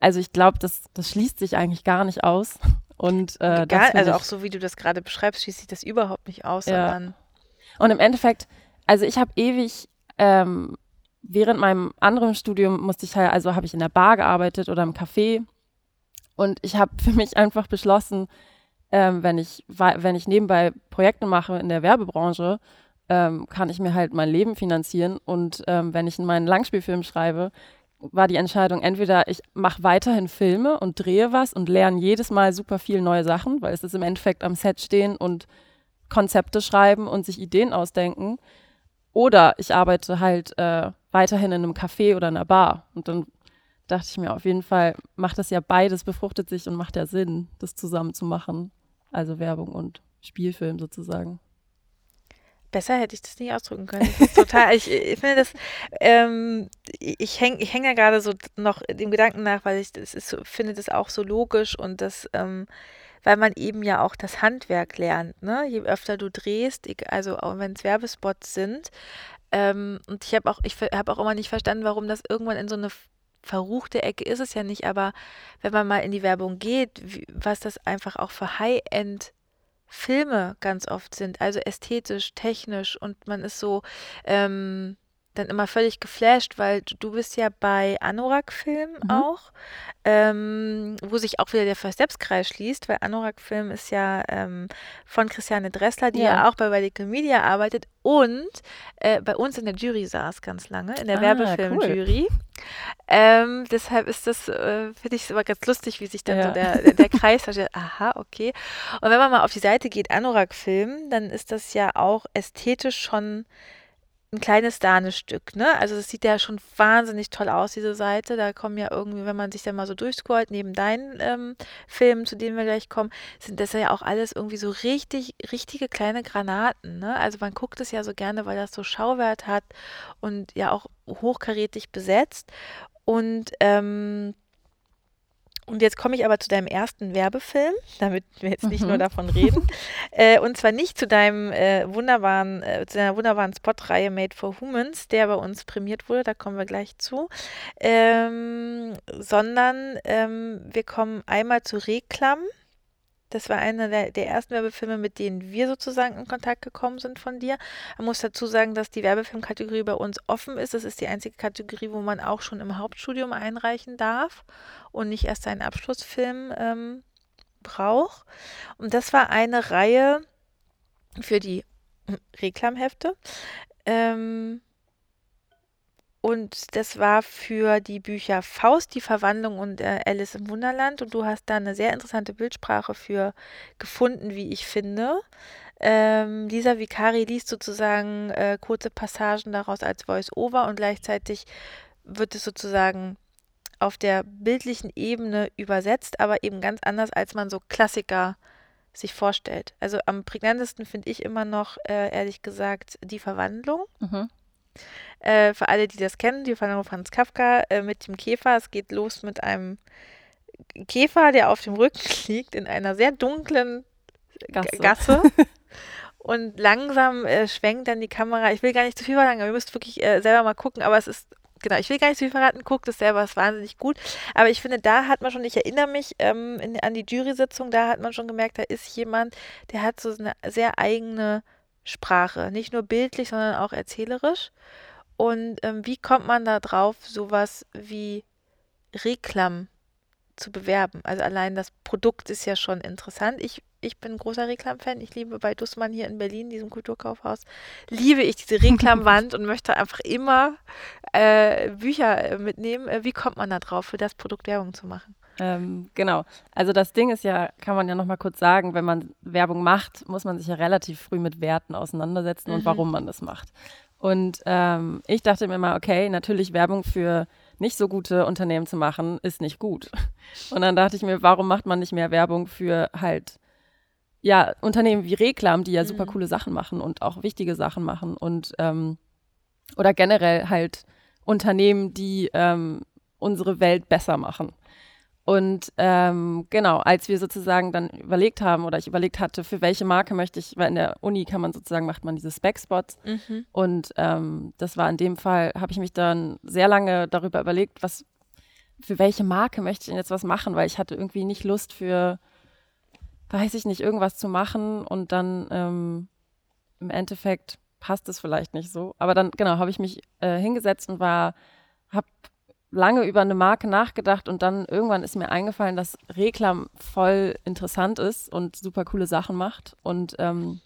[SPEAKER 3] also ich glaube, das, das schließt sich eigentlich gar nicht aus. Und, äh,
[SPEAKER 1] Egal, also auch so wie du das gerade beschreibst, schließt sich das überhaupt nicht aus, ja.
[SPEAKER 3] Und im Endeffekt, also ich habe ewig ähm, während meinem anderen Studium musste ich halt, also habe ich in der Bar gearbeitet oder im Café. Und ich habe für mich einfach beschlossen, ähm, wenn, ich, wenn ich nebenbei Projekte mache in der Werbebranche, ähm, kann ich mir halt mein Leben finanzieren. Und ähm, wenn ich in meinen Langspielfilm schreibe, war die Entscheidung, entweder ich mache weiterhin Filme und drehe was und lerne jedes Mal super viel neue Sachen, weil es ist im Endeffekt am Set stehen und Konzepte schreiben und sich Ideen ausdenken. Oder ich arbeite halt äh, weiterhin in einem Café oder einer Bar. Und dann dachte ich mir, auf jeden Fall macht das ja beides, befruchtet sich und macht ja Sinn, das zusammen zu machen. Also Werbung und Spielfilm sozusagen.
[SPEAKER 1] Besser hätte ich das nicht ausdrücken können. Total, ich, ich, finde das, ähm, ich hänge ich häng ja gerade so noch dem Gedanken nach, weil ich das ist, finde das auch so logisch und das, ähm, weil man eben ja auch das Handwerk lernt. Ne? Je öfter du drehst, also auch wenn es Werbespots sind, ähm, und ich habe auch, ich habe auch immer nicht verstanden, warum das irgendwann in so eine verruchte Ecke ist es ja nicht, aber wenn man mal in die Werbung geht, wie, was das einfach auch für High-End Filme ganz oft sind, also ästhetisch, technisch und man ist so, ähm, dann immer völlig geflasht, weil du, bist ja bei Anorak Film
[SPEAKER 3] Mhm.
[SPEAKER 1] auch, ähm, wo sich auch wieder der First Steps Kreis schließt, weil Anorak Film ist ja ähm, von Christiane Dressler, die ja,
[SPEAKER 3] Ja.
[SPEAKER 1] auch bei Radical Media arbeitet und äh, bei uns in der Jury saß ganz lange, in der
[SPEAKER 3] Ah,
[SPEAKER 1] Werbefilmjury. Ähm, deshalb ist das, äh, finde ich es immer ganz lustig, wie sich dann so
[SPEAKER 3] Ja.
[SPEAKER 1] der, der, der Kreis versteht. Aha, okay. Und wenn man mal auf die Seite geht, Anorak Film, dann ist das ja auch ästhetisch schon ein kleines Dane-Stück, ne? Also das sieht ja schon wahnsinnig toll aus, diese Seite. Da kommen ja irgendwie, wenn man sich dann mal so durchscrollt, neben deinen ähm, Filmen, zu denen wir gleich kommen, sind das ja auch alles irgendwie so richtig, richtige kleine Granaten, ne? Also man guckt es ja so gerne, weil das so Schauwert hat und ja auch hochkarätig besetzt. Und ähm, und jetzt komme ich aber zu deinem ersten Werbefilm, damit wir jetzt nicht
[SPEAKER 3] Mhm.
[SPEAKER 1] nur davon reden. äh, und zwar nicht zu deinem äh, wunderbaren, äh, zu deiner wunderbaren Spotreihe Made for Humans, der bei uns prämiert wurde, da kommen wir gleich zu. Ähm, sondern ähm, wir kommen einmal zu Reklam. Das war einer der, der ersten Werbefilme, mit denen wir sozusagen in Kontakt gekommen sind von dir. Man muss dazu sagen, dass die Werbefilmkategorie bei uns offen ist. Das ist die einzige Kategorie, wo man auch schon im Hauptstudium einreichen darf und nicht erst einen Abschlussfilm ähm, braucht. Und das war eine Reihe für die Reklamhefte. Ähm, und das war für die Bücher Faust, die Verwandlung und äh, Alice im Wunderland. Und du hast da eine sehr interessante Bildsprache für gefunden, wie ich finde. Ähm, Lisa Vicari liest sozusagen äh, kurze Passagen daraus als Voice-Over und gleichzeitig wird es sozusagen auf der bildlichen Ebene übersetzt, aber eben ganz anders, als man so Klassiker sich vorstellt. Also am prägnantesten finde ich immer noch, äh, ehrlich gesagt, die Verwandlung.
[SPEAKER 3] Mhm.
[SPEAKER 1] Äh, für alle, die das kennen, die Verwandlung von Franz Kafka äh, mit dem Käfer. Es geht los mit einem Käfer, der auf dem Rücken liegt in einer sehr dunklen Gasse.
[SPEAKER 3] Gasse.
[SPEAKER 1] Und langsam äh, schwenkt dann die Kamera. Ich will gar nicht zu viel verlangen, aber ihr müsst wirklich äh, selber mal gucken. Aber es ist, genau, ich will gar nicht zu viel verraten. Guckt es selber, ist wahnsinnig gut. Aber ich finde, da hat man schon, ich erinnere mich ähm, in, an die Jury-Sitzung, da hat man schon gemerkt, da ist jemand, der hat so eine sehr eigene Sprache. Nicht nur bildlich, sondern auch erzählerisch. Und ähm, wie kommt man da drauf, sowas wie Reklam zu bewerben? Also allein das Produkt ist ja schon interessant. Ich, ich bin großer Reklam-Fan. Ich liebe bei Dussmann hier in Berlin, diesem Kulturkaufhaus, liebe ich diese Reklamwand und möchte einfach immer äh, Bücher äh, mitnehmen. Äh, Wie kommt man da drauf, für das Produkt Werbung zu machen?
[SPEAKER 3] Ähm, genau. Also das Ding ist ja, kann man ja noch mal kurz sagen, wenn man Werbung macht, muss man sich ja relativ früh mit Werten auseinandersetzen und
[SPEAKER 1] Mhm.
[SPEAKER 3] warum man das macht. Und ähm, ich dachte mir mal, okay, natürlich Werbung für nicht so gute Unternehmen zu machen, ist nicht gut. Und dann dachte ich mir, warum macht man nicht mehr Werbung für halt ja Unternehmen wie Reklam, die ja super
[SPEAKER 1] Mhm.
[SPEAKER 3] coole Sachen machen und auch wichtige Sachen machen und ähm, oder generell halt Unternehmen, die ähm, unsere Welt besser machen. Und ähm, genau, als wir sozusagen dann überlegt haben oder ich überlegt hatte, für welche Marke möchte ich, weil in der Uni kann man sozusagen, macht man diese Spec-Spots
[SPEAKER 1] Mhm.
[SPEAKER 3] und ähm, das war in dem Fall, habe ich mich dann sehr lange darüber überlegt, was, für welche Marke möchte ich denn jetzt was machen, weil ich hatte irgendwie nicht Lust für, weiß ich nicht, irgendwas zu machen und dann ähm, im Endeffekt passt es vielleicht nicht so. Aber dann, genau, habe ich mich äh, hingesetzt und war, habe lange über eine Marke nachgedacht und dann irgendwann ist mir eingefallen, dass Reklam voll interessant ist und super coole Sachen macht. Und ähm,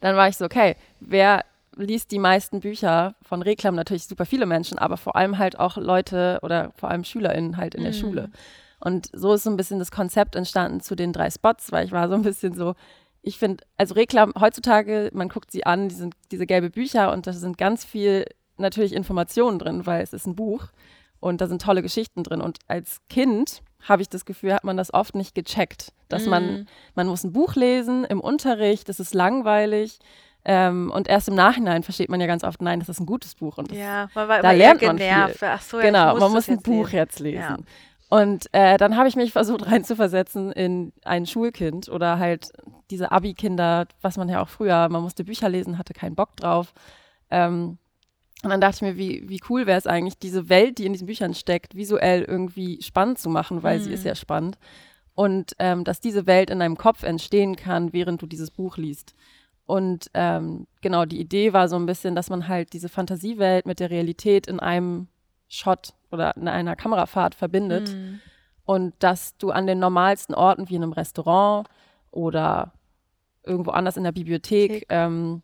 [SPEAKER 3] dann war ich so, okay, wer liest die meisten Bücher von Reklam? Natürlich super viele Menschen, aber vor allem halt auch Leute oder vor allem SchülerInnen halt in der
[SPEAKER 1] Mhm.
[SPEAKER 3] Schule. Und so ist so ein bisschen das Konzept entstanden zu den drei Spots, weil ich war so ein bisschen so, ich finde, also Reklam heutzutage, man guckt sie an, die sind diese gelbe Bücher und da sind ganz viel natürlich Informationen drin, weil es ist ein Buch und da sind tolle Geschichten drin. Und als Kind habe ich das Gefühl, hat man das oft nicht gecheckt, dass man,
[SPEAKER 1] Mhm.
[SPEAKER 3] man muss ein Buch lesen im Unterricht, das ist langweilig. Ähm, und erst im Nachhinein versteht man ja ganz oft, nein, das ist ein gutes Buch. Und das,
[SPEAKER 1] Ja, man war
[SPEAKER 3] da lernt man viel.
[SPEAKER 1] genervt. Ach so, ja,
[SPEAKER 3] genau,
[SPEAKER 1] muss
[SPEAKER 3] man muss ein
[SPEAKER 1] jetzt
[SPEAKER 3] Buch
[SPEAKER 1] lesen.
[SPEAKER 3] jetzt lesen.
[SPEAKER 1] Ja.
[SPEAKER 3] Und äh, dann habe ich mich versucht reinzuversetzen in ein Schulkind oder halt diese Abi-Kinder, was man ja auch früher, man musste Bücher lesen, hatte keinen Bock drauf. Ähm, und dann dachte ich mir, wie, wie cool wäre es eigentlich, diese Welt, die in diesen Büchern steckt, visuell irgendwie spannend zu machen, weil sie
[SPEAKER 1] Mhm.
[SPEAKER 3] ist ja spannend. Und ähm, dass diese Welt in deinem Kopf entstehen kann, während du dieses Buch liest. Und ähm, genau, die Idee war so ein bisschen, dass man halt diese Fantasiewelt mit der Realität in einem Shot oder in einer Kamerafahrt verbindet. Mhm. Und dass du an den normalsten Orten wie in einem Restaurant oder irgendwo anders in der Bibliothek ähm,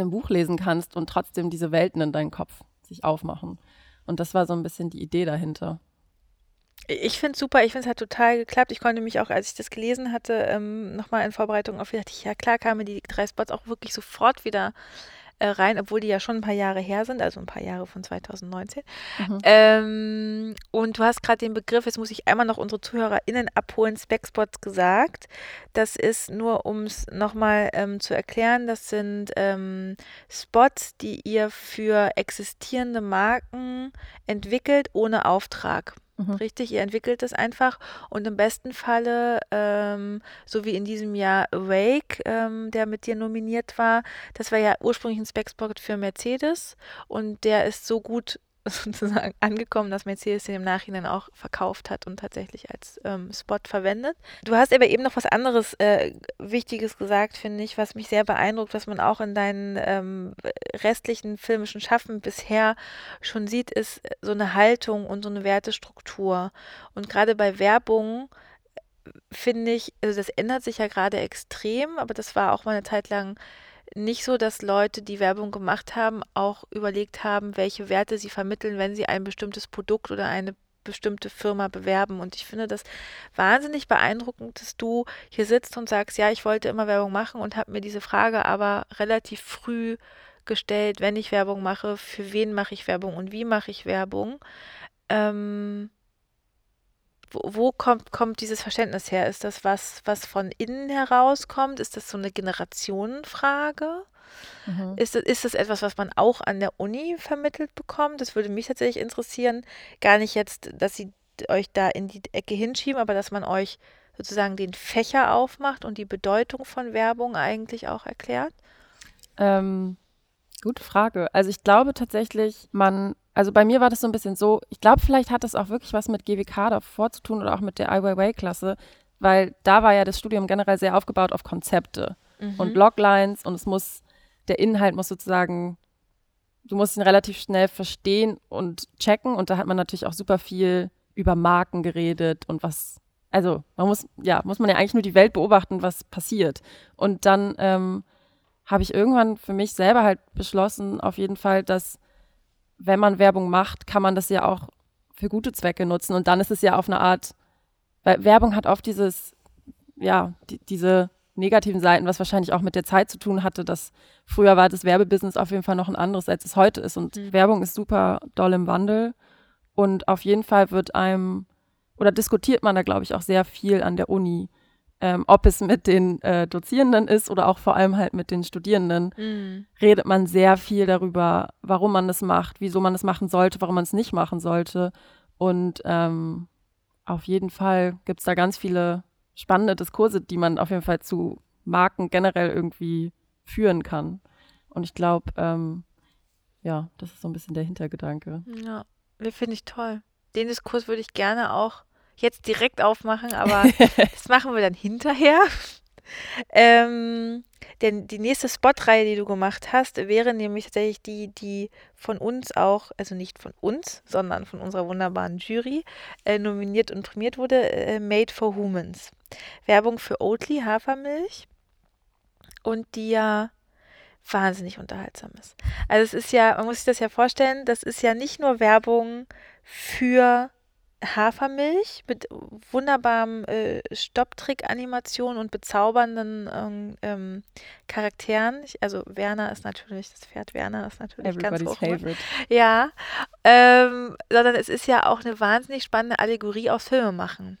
[SPEAKER 3] ein Buch lesen kannst und trotzdem diese Welten in deinen Kopf sich aufmachen. Und das war so ein bisschen die Idee dahinter.
[SPEAKER 1] Ich finde es super, ich finde es hat total geklappt. Ich konnte mich auch, als ich das gelesen hatte, ähm, nochmal in Vorbereitung auf, dachte ich, ja klar kamen die drei Spots auch wirklich sofort wieder äh, rein, obwohl die ja schon ein paar Jahre her sind, also ein paar Jahre von 2019. Mhm. Ähm, und du hast gerade den Begriff, jetzt muss ich einmal noch unsere ZuhörerInnen abholen, Specspots gesagt. Das ist nur, um es nochmal ähm, zu erklären, das sind ähm, Spots, die ihr für existierende Marken entwickelt ohne Auftrag. Mhm. Richtig, ihr entwickelt es einfach und im besten Falle, ähm, so wie in diesem Jahr Awake, ähm, der mit dir nominiert war, das war ja ursprünglich ein Spec-Spot für Mercedes und der ist so gut sozusagen angekommen, dass Mercedes den im Nachhinein auch verkauft hat und tatsächlich als ähm, Spot verwendet. Du hast aber eben noch was anderes äh, Wichtiges gesagt, finde ich, was mich sehr beeindruckt, was man auch in deinen ähm, restlichen filmischen Schaffen bisher schon sieht, ist so eine Haltung und so eine Wertestruktur. Und gerade bei Werbung äh, finde ich, also das ändert sich ja gerade extrem, aber das war auch mal eine Zeit lang nicht so, dass Leute, die Werbung gemacht haben, auch überlegt haben, welche Werte sie vermitteln, wenn sie ein bestimmtes Produkt oder eine bestimmte Firma bewerben. Und ich finde das wahnsinnig beeindruckend, dass du hier sitzt und sagst, ja, ich wollte immer Werbung machen und habe mir diese Frage aber relativ früh gestellt, wenn ich Werbung mache, für wen mache ich Werbung und wie mache ich Werbung. Ähm, wo, wo, kommt, kommt dieses Verständnis her? Ist das was, was von innen herauskommt? Ist das so eine Generationenfrage? Mhm. Ist, das, ist das etwas, was man auch an der Uni vermittelt bekommt? Das würde mich tatsächlich interessieren. Gar nicht jetzt, dass sie euch da in die Ecke hinschieben, aber dass man euch sozusagen den Fächer aufmacht und die Bedeutung von Werbung eigentlich auch erklärt?
[SPEAKER 3] Ähm, gute Frage. Also ich glaube tatsächlich, man also bei mir war das so ein bisschen so, ich glaube, vielleicht hat das auch wirklich was mit GWK davor zu tun oder auch mit der IYY-Klasse, weil da war ja das Studium generell sehr aufgebaut auf Konzepte mhm. und Loglines und es muss, der Inhalt muss sozusagen, du musst ihn relativ schnell verstehen und checken und da hat man natürlich auch super viel über Marken geredet und was, also man muss, ja, muss man ja eigentlich nur die Welt beobachten, was passiert. Und dann ähm, habe ich irgendwann für mich selber halt beschlossen, auf jeden Fall, dass wenn man Werbung macht, kann man das ja auch für gute Zwecke nutzen. Und dann ist es ja auf eine Art, weil Werbung hat oft dieses, ja, die, diese negativen Seiten, was wahrscheinlich auch mit der Zeit zu tun hatte, dass früher war das Werbebusiness auf jeden Fall noch ein anderes, als es heute ist. Und mhm. Werbung ist super doll im Wandel. Und auf jeden Fall wird einem, oder diskutiert man da, glaube ich, auch sehr viel an der Uni, ähm, ob es mit den äh, Dozierenden ist oder auch vor allem halt mit den Studierenden, mhm. redet man sehr viel darüber, warum man das macht, wieso man es machen sollte, warum man es nicht machen sollte. Und ähm, auf jeden Fall gibt es da ganz viele spannende Diskurse, die man auf jeden Fall zu Marken generell irgendwie führen kann. Und ich glaube, ähm, ja, das ist so ein bisschen der Hintergedanke.
[SPEAKER 1] Ja, finde ich toll. Den Diskurs würde ich gerne auch jetzt direkt aufmachen, aber das machen wir dann hinterher. Ähm, denn die nächste Spotreihe, die du gemacht hast, wäre nämlich tatsächlich die, die von uns auch, also nicht von uns, sondern von unserer wunderbaren Jury äh, nominiert und prämiert wurde, äh, Made for Humans. Werbung für Oatly Hafermilch und die ja wahnsinnig unterhaltsam ist. Also es ist ja, man muss sich das ja vorstellen, das ist ja nicht nur Werbung für Hafermilch mit wunderbarem äh, Stopptrick-Animation und bezaubernden ähm, ähm, Charakteren. Ich, also Werner ist natürlich, das Pferd Werner ist natürlich Everybody's ganz hoch. Favorite. Ja, ähm, sondern es ist ja auch eine wahnsinnig spannende Allegorie aufs Filmemachen.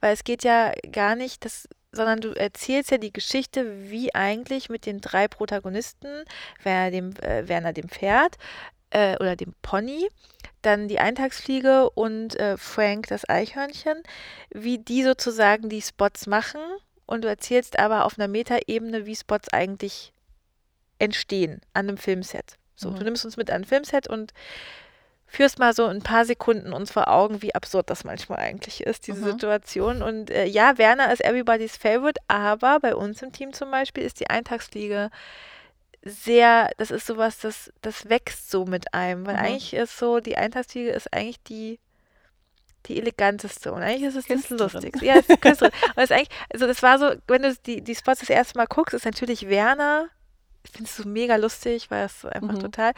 [SPEAKER 1] Weil es geht ja gar nicht, das, sondern du erzählst ja die Geschichte, wie eigentlich mit den drei Protagonisten, Werner dem, äh, Werner dem Pferd, äh, oder dem Pony, dann die Eintagsfliege und äh, Frank das Eichhörnchen, wie die sozusagen die Spots machen und du erzählst aber auf einer Metaebene, wie Spots eigentlich entstehen an einem Filmset. So, mhm. du nimmst uns mit an ein Filmset und führst mal so ein paar Sekunden uns vor Augen, wie absurd das manchmal eigentlich ist, diese
[SPEAKER 3] Mhm.
[SPEAKER 1] Situation. Und äh, ja, Werner ist everybody's favorite, aber bei uns im Team zum Beispiel ist die Eintagsfliege sehr, das ist sowas, das, das wächst so mit einem. Weil
[SPEAKER 3] Mhm.
[SPEAKER 1] eigentlich ist so, die Eintagsfliege ist eigentlich die, die eleganteste und eigentlich ist es das
[SPEAKER 3] Künstlerin.
[SPEAKER 1] Lustigste. Ja, ist die Künstlerin. und es ist eigentlich, also das war so, wenn du die, die Spots das erste Mal guckst, ist natürlich Werner, ich finde es so mega lustig, weil es einfach
[SPEAKER 3] Mhm.
[SPEAKER 1] total.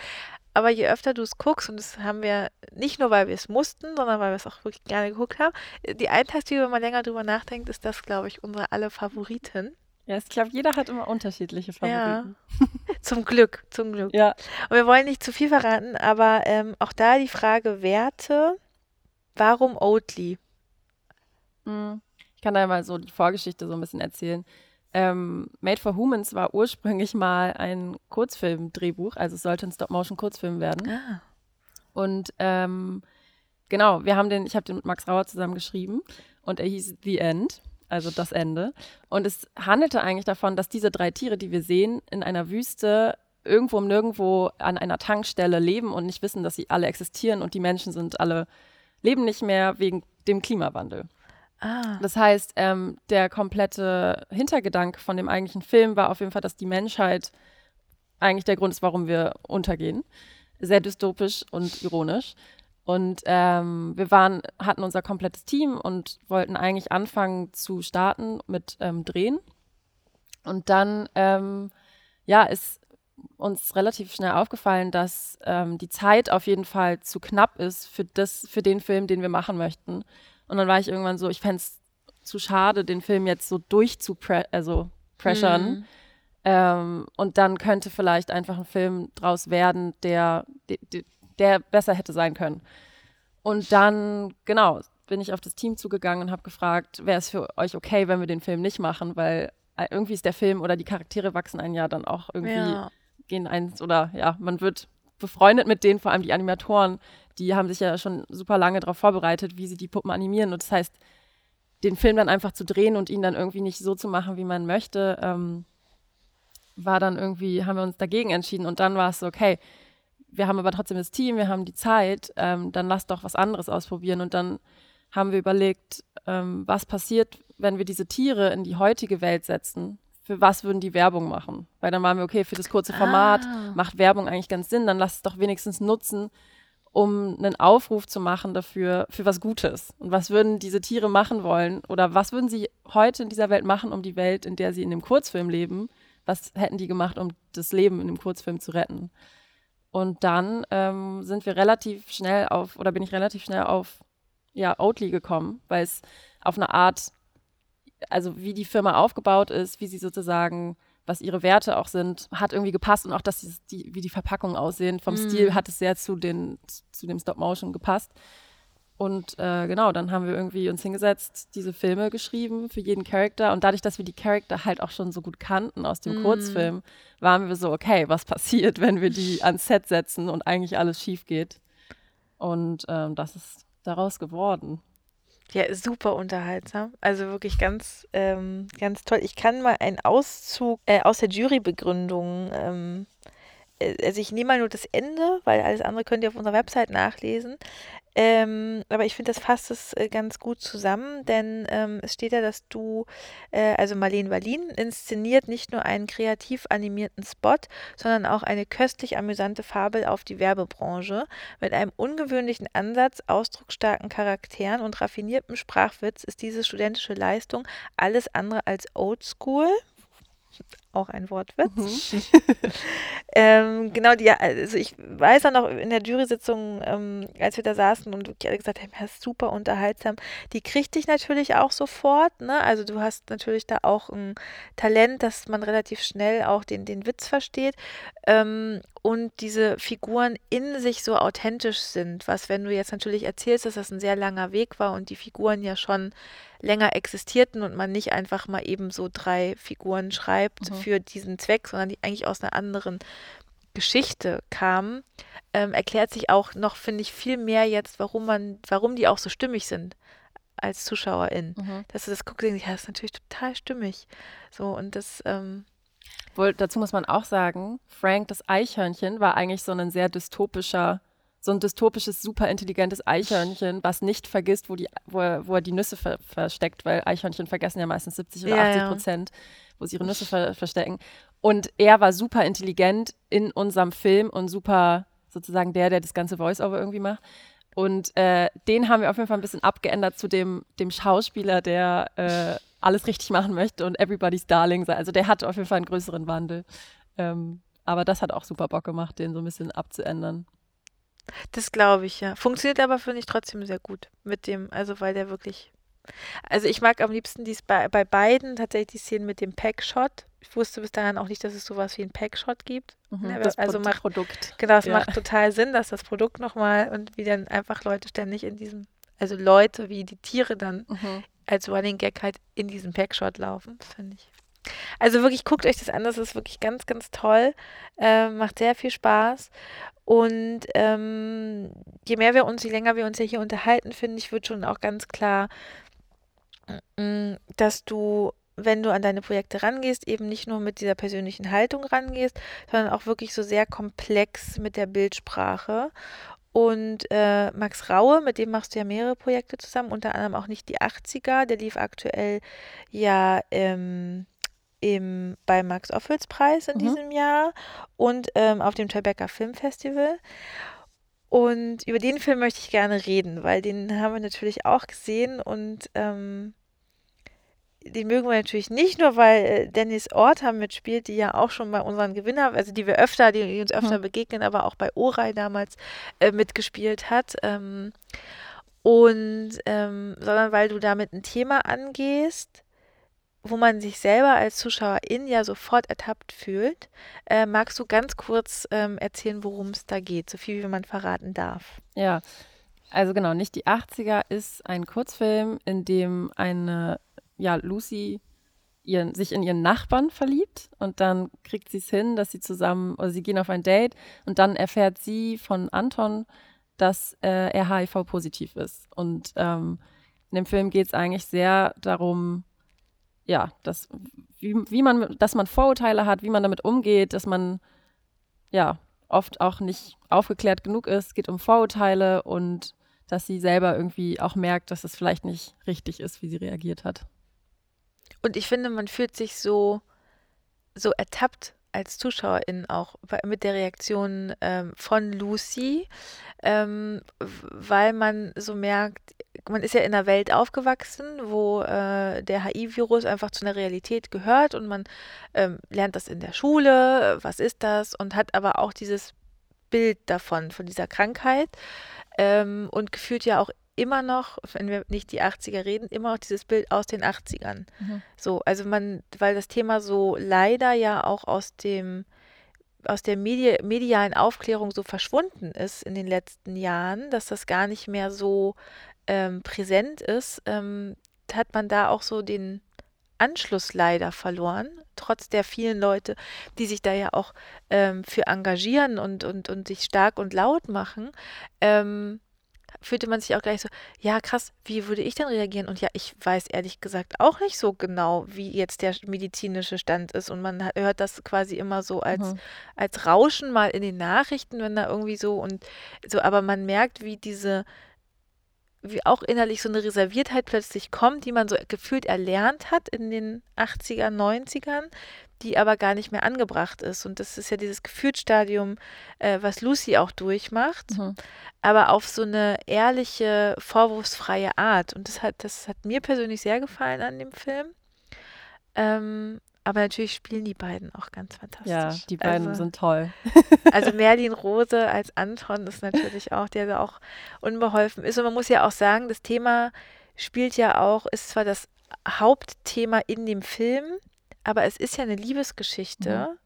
[SPEAKER 1] Aber je öfter du es guckst, und das haben wir nicht nur, weil wir es mussten, sondern weil wir es auch wirklich gerne geguckt haben, die Eintagsfliege, wenn man länger drüber nachdenkt, ist das, glaube ich, unsere alle Favoritin.
[SPEAKER 3] Ja, ich glaube, jeder hat immer unterschiedliche Favoriten.
[SPEAKER 1] Zum Glück, zum Glück.
[SPEAKER 3] Ja.
[SPEAKER 1] Und wir wollen nicht zu viel verraten, aber ähm, auch da die Frage Werte. Warum Oatly?
[SPEAKER 3] Mm, Ich kann da mal so die Vorgeschichte so ein bisschen erzählen. Ähm, Made for Humans war ursprünglich mal ein Kurzfilm-Drehbuch, also es sollte ein Stop-Motion-Kurzfilm werden.
[SPEAKER 1] Ah.
[SPEAKER 3] Und ähm, genau, wir haben den, ich habe den mit Max Rauer zusammen geschrieben und er hieß The End, also das Ende. Und es handelte eigentlich davon, dass diese drei Tiere, die wir sehen, in einer Wüste irgendwo um nirgendwo an einer Tankstelle leben und nicht wissen, dass sie alle existieren und die Menschen sind alle, leben nicht mehr wegen dem Klimawandel.
[SPEAKER 1] Ah.
[SPEAKER 3] Das heißt, ähm, der komplette Hintergedanke von dem eigentlichen Film war auf jeden Fall, dass die Menschheit eigentlich der Grund ist, warum wir untergehen. Sehr dystopisch und ironisch. Und ähm, wir waren, hatten unser komplettes Team und wollten eigentlich anfangen zu starten mit ähm, Drehen. Und dann, ähm, ja, ist uns relativ schnell aufgefallen, dass ähm, die Zeit auf jeden Fall zu knapp ist für, das, für den Film, den wir machen möchten. Und dann war ich irgendwann so, ich fände es zu schade, den Film jetzt so durchzupre also pressure.
[SPEAKER 1] Mhm.
[SPEAKER 3] Ähm, und dann könnte vielleicht einfach ein Film draus werden, der, der, der besser hätte sein können. Und dann, genau, bin ich auf das Team zugegangen und habe gefragt, wäre es für euch okay, wenn wir den Film nicht machen, weil äh, irgendwie ist der Film oder die Charaktere wachsen ein Jahr dann auch irgendwie,
[SPEAKER 1] Ja.
[SPEAKER 3] gehen eins oder ja, man wird befreundet mit denen, vor allem die Animatoren, die haben sich ja schon super lange darauf vorbereitet, wie sie die Puppen animieren. Und das heißt, den Film dann einfach zu drehen und ihn dann irgendwie nicht so zu machen, wie man möchte, ähm, war dann irgendwie, haben wir uns dagegen entschieden und dann war es so, okay, wir haben aber trotzdem das Team, wir haben die Zeit, ähm, dann lass doch was anderes ausprobieren und dann haben wir überlegt, ähm, was passiert, wenn wir diese Tiere in die heutige Welt setzen. Für was würden die Werbung machen? Weil dann waren wir, okay, für das kurze Format
[SPEAKER 1] Ah.
[SPEAKER 3] macht Werbung eigentlich ganz Sinn, dann lass es doch wenigstens nutzen, um einen Aufruf zu machen dafür, für was Gutes. Und was würden diese Tiere machen wollen? Oder was würden sie heute in dieser Welt machen, um die Welt, in der sie in dem Kurzfilm leben, was hätten die gemacht, um das Leben in dem Kurzfilm zu retten? Und dann ähm, sind wir relativ schnell auf, oder bin ich relativ schnell auf ja, Oatly gekommen, weil es auf eine Art, also wie die Firma aufgebaut ist, wie sie sozusagen, was ihre Werte auch sind, hat irgendwie gepasst und auch, dass die, wie die Verpackungen aussehen, vom
[SPEAKER 1] Mhm.
[SPEAKER 3] Stil hat es sehr zu, den, zu dem Stop-Motion gepasst. Und äh, genau, dann haben wir irgendwie uns hingesetzt, diese Filme geschrieben für jeden Charakter. Und dadurch, dass wir die Charakter halt auch schon so gut kannten aus dem
[SPEAKER 1] Mm.
[SPEAKER 3] Kurzfilm, waren wir so, okay, was passiert, wenn wir die ans Set setzen und eigentlich alles schief geht? Und ähm, das ist daraus geworden.
[SPEAKER 1] Ja, super unterhaltsam. Also wirklich ganz, ähm, ganz toll. Ich kann mal einen Auszug äh, aus der Jurybegründung, ähm, äh, also ich nehme mal nur das Ende, weil alles andere könnt ihr auf unserer Website nachlesen. Ähm, aber ich finde, das fasst es äh, ganz gut zusammen, denn ähm, es steht ja, dass du, äh, also Marlene Wallin, inszeniert nicht nur einen kreativ animierten Spot, sondern auch eine köstlich amüsante Fabel auf die Werbebranche. Mit einem ungewöhnlichen Ansatz, ausdrucksstarken Charakteren und raffiniertem Sprachwitz ist diese studentische Leistung alles andere als oldschool. Auch ein Wortwitz. Ähm, genau, die, also ich weiß auch noch in der Jury-Sitzung, ähm, als wir da saßen und alle gesagt haben, ja, super unterhaltsam, die kriegt dich natürlich auch sofort, ne? Also du hast natürlich da auch ein Talent, dass man relativ schnell auch den, den Witz versteht. Ähm, und diese Figuren in sich so authentisch sind, was, wenn du jetzt natürlich erzählst, dass das ein sehr langer Weg war und die Figuren ja schon länger existierten und man nicht einfach mal eben so drei Figuren schreibt
[SPEAKER 3] Mhm.
[SPEAKER 1] für diesen Zweck, sondern die eigentlich aus einer anderen Geschichte kamen, ähm, erklärt sich auch noch, finde ich, viel mehr jetzt, warum man, warum die auch so stimmig sind als Zuschauerin.
[SPEAKER 3] Mhm.
[SPEAKER 1] Dass du das guckst und denkst, ja, das ist natürlich total stimmig. So, und das, ähm,
[SPEAKER 3] Wohl, dazu muss man auch sagen, Frank, das Eichhörnchen, war eigentlich so ein sehr dystopischer so ein dystopisches, super intelligentes Eichhörnchen, was nicht vergisst, wo, die, wo, er, wo er die Nüsse ver versteckt, weil Eichhörnchen vergessen ja meistens 70 oder ja, 80 Prozent, wo sie ihre Nüsse ver verstecken. Und er war super intelligent in unserem Film und super sozusagen der, der das ganze Voice-Over irgendwie macht. Und äh, den haben wir auf jeden Fall ein bisschen abgeändert zu dem, dem Schauspieler, der äh, alles richtig machen möchte und Everybody's Darling sei. Also der hatte auf jeden Fall einen größeren Wandel. Ähm, aber das hat auch super Bock gemacht, den so ein bisschen abzuändern.
[SPEAKER 1] Das glaube ich, ja. Funktioniert aber, finde ich, trotzdem sehr gut mit dem, also weil der wirklich. Also ich mag am liebsten dies bei, bei beiden tatsächlich die Szene mit dem Packshot. Ich wusste bis dahin auch nicht, dass es sowas wie ein Packshot gibt.
[SPEAKER 3] Mhm, ja, das also macht,
[SPEAKER 1] Produkt. Genau, es ja. macht total Sinn, dass das Produkt nochmal und wie dann einfach Leute ständig in diesem, also Leute wie die Tiere dann mhm. als Running Gag halt in diesem Packshot laufen. Das finde ich. Also wirklich, guckt euch das an, das ist wirklich ganz, ganz toll. Äh, macht sehr viel Spaß. Und ähm, je mehr wir uns, je länger wir uns ja hier unterhalten, finde ich, wird schon auch ganz klar, mm, dass du, wenn du an deine Projekte rangehst, eben nicht nur mit dieser persönlichen Haltung rangehst, sondern auch wirklich so sehr komplex mit der Bildsprache. Und äh, Max Raue, mit dem machst du ja mehrere Projekte zusammen, unter anderem auch nicht die 80er, der lief aktuell ja ähm, im, beim Max-Ophüls-Preis in mhm. diesem Jahr und ähm, auf dem Tribeca Film Festival. Und über den Film möchte ich gerne reden, weil den haben wir natürlich auch gesehen und ähm, den mögen wir natürlich nicht nur, weil äh, Dennis Orta mitspielt, die ja auch schon bei unseren Gewinner, also die wir öfter, die, die uns öfter mhm. begegnen, aber auch bei Orai damals äh, mitgespielt hat. Ähm, und ähm, sondern weil du damit ein Thema angehst, wo man sich selber als Zuschauerin ja sofort ertappt fühlt. Äh, magst du ganz kurz ähm, erzählen, worum es da geht, so viel wie man verraten darf?
[SPEAKER 3] Ja, also genau, nicht die 80er ist ein Kurzfilm, in dem eine, ja, Lucy ihren, sich in ihren Nachbarn verliebt und dann kriegt sie es hin, dass sie zusammen, oder sie gehen auf ein Date und dann erfährt sie von Anton, dass äh, er HIV-positiv ist. Und ähm, in dem Film geht es eigentlich sehr darum, ja, das, wie, wie man, dass man Vorurteile hat, wie man damit umgeht, dass man ja oft auch nicht aufgeklärt genug ist. Es geht um Vorurteile und dass sie selber irgendwie auch merkt, dass es vielleicht nicht richtig ist, wie sie reagiert hat.
[SPEAKER 1] Und ich finde, man fühlt sich so, so ertappt als Zuschauerin auch mit der Reaktion ähm, von Lucy, ähm, weil man so merkt, man ist ja in einer Welt aufgewachsen, wo äh, der HIV-Virus einfach zu einer Realität gehört und man ähm, lernt das in der Schule, was ist das und hat aber auch dieses Bild davon, von dieser Krankheit ähm, und gefühlt ja auch immer noch, wenn wir nicht die 80er reden, immer noch dieses Bild aus den 80ern. Mhm. So, also man, weil das Thema so leider ja auch aus dem aus der Medi medialen Aufklärung so verschwunden ist in den letzten Jahren, dass das gar nicht mehr so ähm, präsent ist, ähm, hat man da auch so den Anschluss leider verloren, trotz der vielen Leute, die sich da ja auch ähm, für engagieren und, und, und sich stark und laut machen. Ähm, fühlte man sich auch gleich so, ja krass, wie würde ich denn reagieren? Und ja, ich weiß ehrlich gesagt auch nicht so genau, wie jetzt der medizinische Stand ist. Und man hört das quasi immer so als, mhm. als Rauschen mal in den Nachrichten, wenn da irgendwie so und so, aber man merkt, wie diese wie auch innerlich so eine Reserviertheit plötzlich kommt, die man so gefühlt erlernt hat in den 80er, 90ern, die aber gar nicht mehr angebracht ist. Und das ist ja dieses Gefühlsstadium, äh, was Lucy auch durchmacht, mhm. aber auf so eine ehrliche, vorwurfsfreie Art. Und das hat, das hat mir persönlich sehr gefallen an dem Film. Ähm, aber natürlich spielen die beiden auch ganz fantastisch.
[SPEAKER 3] Ja, die beiden also, sind toll.
[SPEAKER 1] also Merlin Rose als Anton ist natürlich auch, der da auch unbeholfen ist. Und man muss ja auch sagen, das Thema spielt ja auch, ist zwar das Hauptthema in dem Film, aber es ist ja eine Liebesgeschichte, mhm.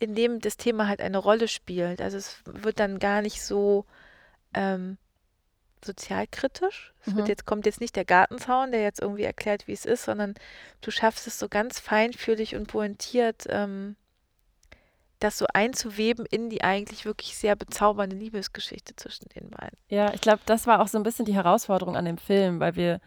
[SPEAKER 1] in dem das Thema halt eine Rolle spielt. Also es wird dann gar nicht so ähm, sozialkritisch. Es mhm. wird jetzt, kommt jetzt nicht der Gartenzaun, der jetzt irgendwie erklärt, wie es ist, sondern du schaffst es so ganz feinfühlig und pointiert, ähm, das so einzuweben in die eigentlich wirklich sehr bezaubernde Liebesgeschichte zwischen den beiden.
[SPEAKER 3] Ja, ich glaube, das war auch so ein bisschen die Herausforderung an dem Film, weil wir,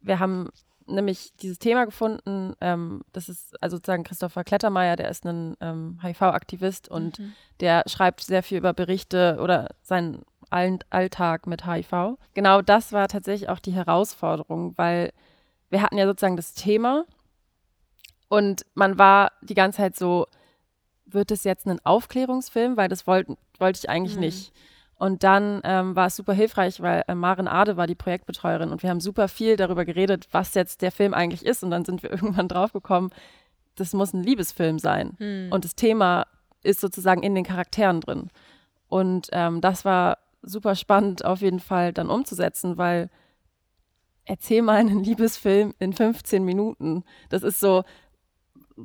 [SPEAKER 3] wir haben nämlich dieses Thema gefunden. Ähm, das ist also sozusagen Christopher Klettermeier, der ist ein ähm, HIV-Aktivist und mhm. der schreibt sehr viel über Berichte oder sein Alltag mit HIV. Genau das war tatsächlich auch die Herausforderung, weil wir hatten ja sozusagen das Thema und man war die ganze Zeit so, wird es jetzt ein Aufklärungsfilm, weil das wollte wollt ich eigentlich mhm. nicht. Und dann ähm, war es super hilfreich, weil äh, Maren Ade war die Projektbetreuerin und wir haben super viel darüber geredet, was jetzt der Film eigentlich ist. Und dann sind wir irgendwann draufgekommen, das muss ein Liebesfilm sein. Mhm. Und das Thema ist sozusagen in den Charakteren drin. Und ähm, das war super spannend auf jeden Fall dann umzusetzen, weil erzähl mal einen Liebesfilm in 15 Minuten. Das ist so,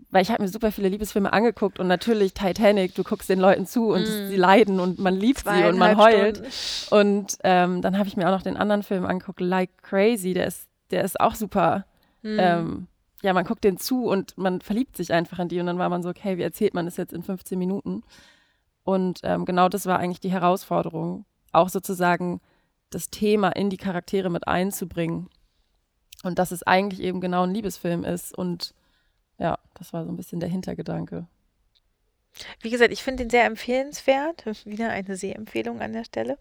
[SPEAKER 3] weil ich habe mir super viele Liebesfilme angeguckt und natürlich Titanic, du guckst den Leuten zu und mm. sie leiden und man liebt sie und man heult. Stunden. Und ähm, dann habe ich mir auch noch den anderen Film angeguckt, Like Crazy, der ist, der ist auch super. Mm. Ähm, ja, man guckt den zu und man verliebt sich einfach in die und dann war man so, okay, wie erzählt man das jetzt in 15 Minuten? Und ähm, genau das war eigentlich die Herausforderung, auch sozusagen das Thema in die Charaktere mit einzubringen. Und dass es eigentlich eben genau ein Liebesfilm ist und ja, das war so ein bisschen der Hintergedanke.
[SPEAKER 1] Wie gesagt, ich finde ihn sehr empfehlenswert. Wieder eine Sehempfehlung an der Stelle.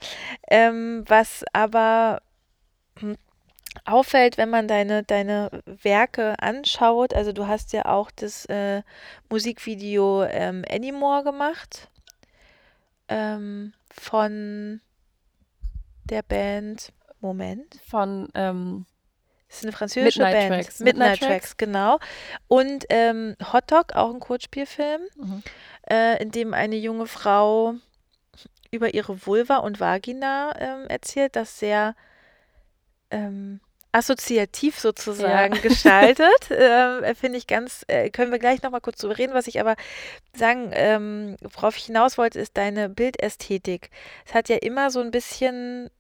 [SPEAKER 1] Ähm, was aber hm, auffällt, wenn man deine, deine Werke anschaut, also du hast ja auch das äh, Musikvideo ähm, Anymore gemacht ähm, von der Band Moment.
[SPEAKER 3] Von ähm,
[SPEAKER 1] das ist eine französische
[SPEAKER 3] Midnight
[SPEAKER 1] Band.
[SPEAKER 3] Tracks.
[SPEAKER 1] Midnight, Midnight Tracks, genau. Und ähm, Hot Dog, auch ein Kurzspielfilm, mhm. äh, in dem eine junge Frau über ihre Vulva und Vagina ähm, erzählt, das sehr ähm, assoziativ sozusagen ja. gestaltet. äh, Finde ich ganz, äh, können wir gleich nochmal kurz drüber reden. Was ich aber sagen, ähm, worauf ich hinaus wollte, ist deine Bildästhetik. Es hat ja immer so ein bisschen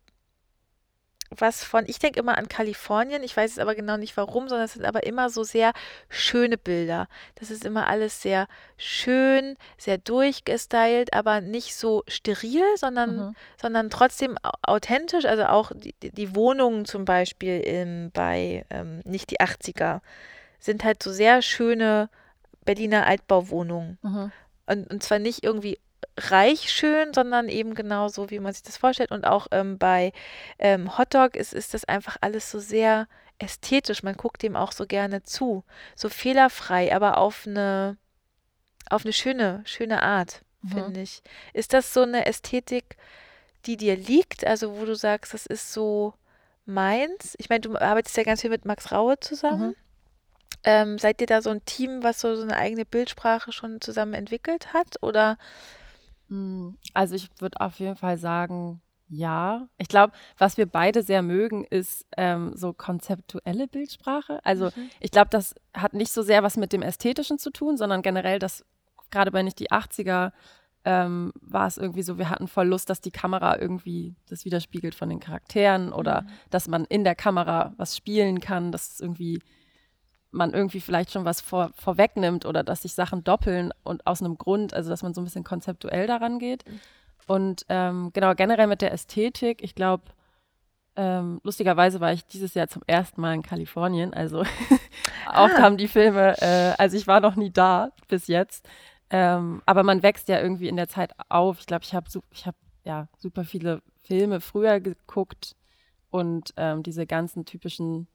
[SPEAKER 1] was von, ich denke immer an Kalifornien, ich weiß es aber genau nicht warum, sondern es sind aber immer so sehr schöne Bilder. Das ist immer alles sehr schön, sehr durchgestylt, aber nicht so steril, sondern, mhm. sondern trotzdem authentisch. Also auch die, die Wohnungen zum Beispiel in, bei ähm, nicht die 80er sind halt so sehr schöne Berliner Altbauwohnungen. Mhm. Und, und zwar nicht irgendwie reich schön, sondern eben genau so, wie man sich das vorstellt. Und auch ähm, bei ähm, Hotdog ist, ist das einfach alles so sehr ästhetisch. Man guckt dem auch so gerne zu. So fehlerfrei, aber auf eine, auf eine schöne, schöne Art, mhm. finde ich. Ist das so eine Ästhetik, die dir liegt? Also, wo du sagst, das ist so meins? Ich meine, du arbeitest ja ganz viel mit Max Raue zusammen. Mhm. Ähm, seid ihr da so ein Team, was so, so eine eigene Bildsprache schon zusammen entwickelt hat? Oder
[SPEAKER 3] also ich würde auf jeden Fall sagen, ja. Ich glaube, was wir beide sehr mögen, ist ähm, so konzeptuelle Bildsprache. Also mhm. ich glaube, das hat nicht so sehr was mit dem Ästhetischen zu tun, sondern generell, dass gerade bei nicht die 80er ähm, war es irgendwie so, wir hatten voll Lust, dass die Kamera irgendwie das widerspiegelt von den Charakteren oder mhm. dass man in der Kamera was spielen kann, dass irgendwie man irgendwie vielleicht schon was vor, vorwegnimmt oder dass sich Sachen doppeln und aus einem Grund, also dass man so ein bisschen konzeptuell daran geht. Und ähm, genau, generell mit der Ästhetik, ich glaube, ähm, lustigerweise war ich dieses Jahr zum ersten Mal in Kalifornien, also auch ah. haben die Filme, äh, also ich war noch nie da bis jetzt, ähm, aber man wächst ja irgendwie in der Zeit auf. Ich glaube, ich habe ich hab, ja super viele Filme früher geguckt und ähm, diese ganzen typischen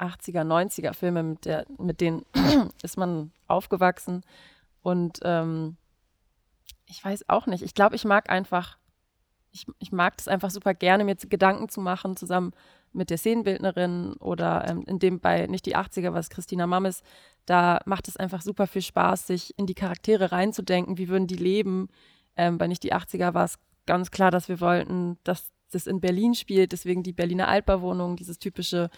[SPEAKER 3] 80er, 90er Filme, mit, der, mit denen ist man aufgewachsen. Und ähm, ich weiß auch nicht. Ich glaube, ich mag einfach, ich, ich mag das einfach super gerne, mir Gedanken zu machen, zusammen mit der Szenenbildnerin oder ähm, in dem bei nicht die 80er, was Christina Mammes, da macht es einfach super viel Spaß, sich in die Charaktere reinzudenken, wie würden die leben. Ähm, bei nicht die 80er war es ganz klar, dass wir wollten, dass das in Berlin spielt, deswegen die Berliner Altbauwohnung, dieses typische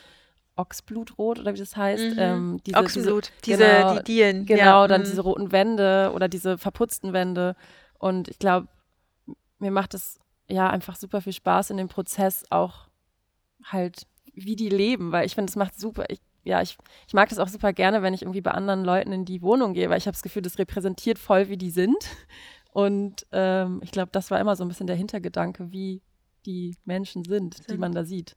[SPEAKER 3] Ochsblutrot oder wie das heißt.
[SPEAKER 1] Mhm. Ähm, diese, Ochsenblut,
[SPEAKER 3] diese, diese genau, die Dielen. Genau, ja. dann mhm. diese roten Wände oder diese verputzten Wände. Und ich glaube, mir macht es ja einfach super viel Spaß in dem Prozess auch halt, wie die leben, weil ich finde, es macht super, ich, ja, ich, ich mag das auch super gerne, wenn ich irgendwie bei anderen Leuten in die Wohnung gehe, weil ich habe das Gefühl, das repräsentiert voll, wie die sind. Und ähm, ich glaube, das war immer so ein bisschen der Hintergedanke, wie die Menschen sind, sind. die man da sieht.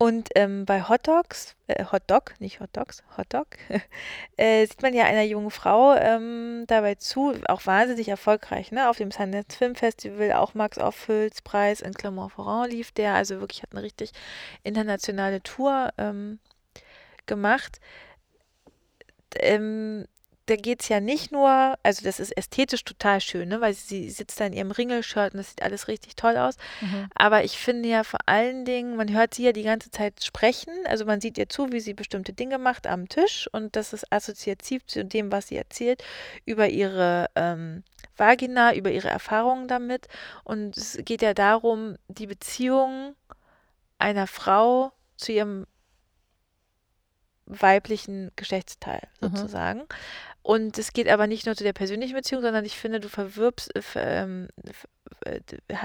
[SPEAKER 1] Und ähm, bei Hot Dogs, äh, Hot Dog, nicht Hot Dogs, Hot Dog, äh, sieht man ja einer jungen Frau ähm, dabei zu, auch wahnsinnig erfolgreich, ne? Auf dem Sundance Film Festival, auch Max Ophüls Preis in Clermont-Ferrand lief der, also wirklich hat eine richtig internationale Tour ähm, gemacht. Ähm, da geht es ja nicht nur, also das ist ästhetisch total schön, ne? weil sie sitzt da in ihrem Ringelshirt und das sieht alles richtig toll aus. Mhm. Aber ich finde ja vor allen Dingen, man hört sie ja die ganze Zeit sprechen, also man sieht ihr zu, wie sie bestimmte Dinge macht am Tisch und das ist assoziativ zu dem, was sie erzählt, über ihre ähm, Vagina, über ihre Erfahrungen damit. Und es geht ja darum, die Beziehung einer Frau zu ihrem weiblichen Geschlechtsteil mhm. sozusagen. Mhm. Und es geht aber nicht nur zu der persönlichen Beziehung, sondern ich finde, du verwirbst, äh, ähm, äh,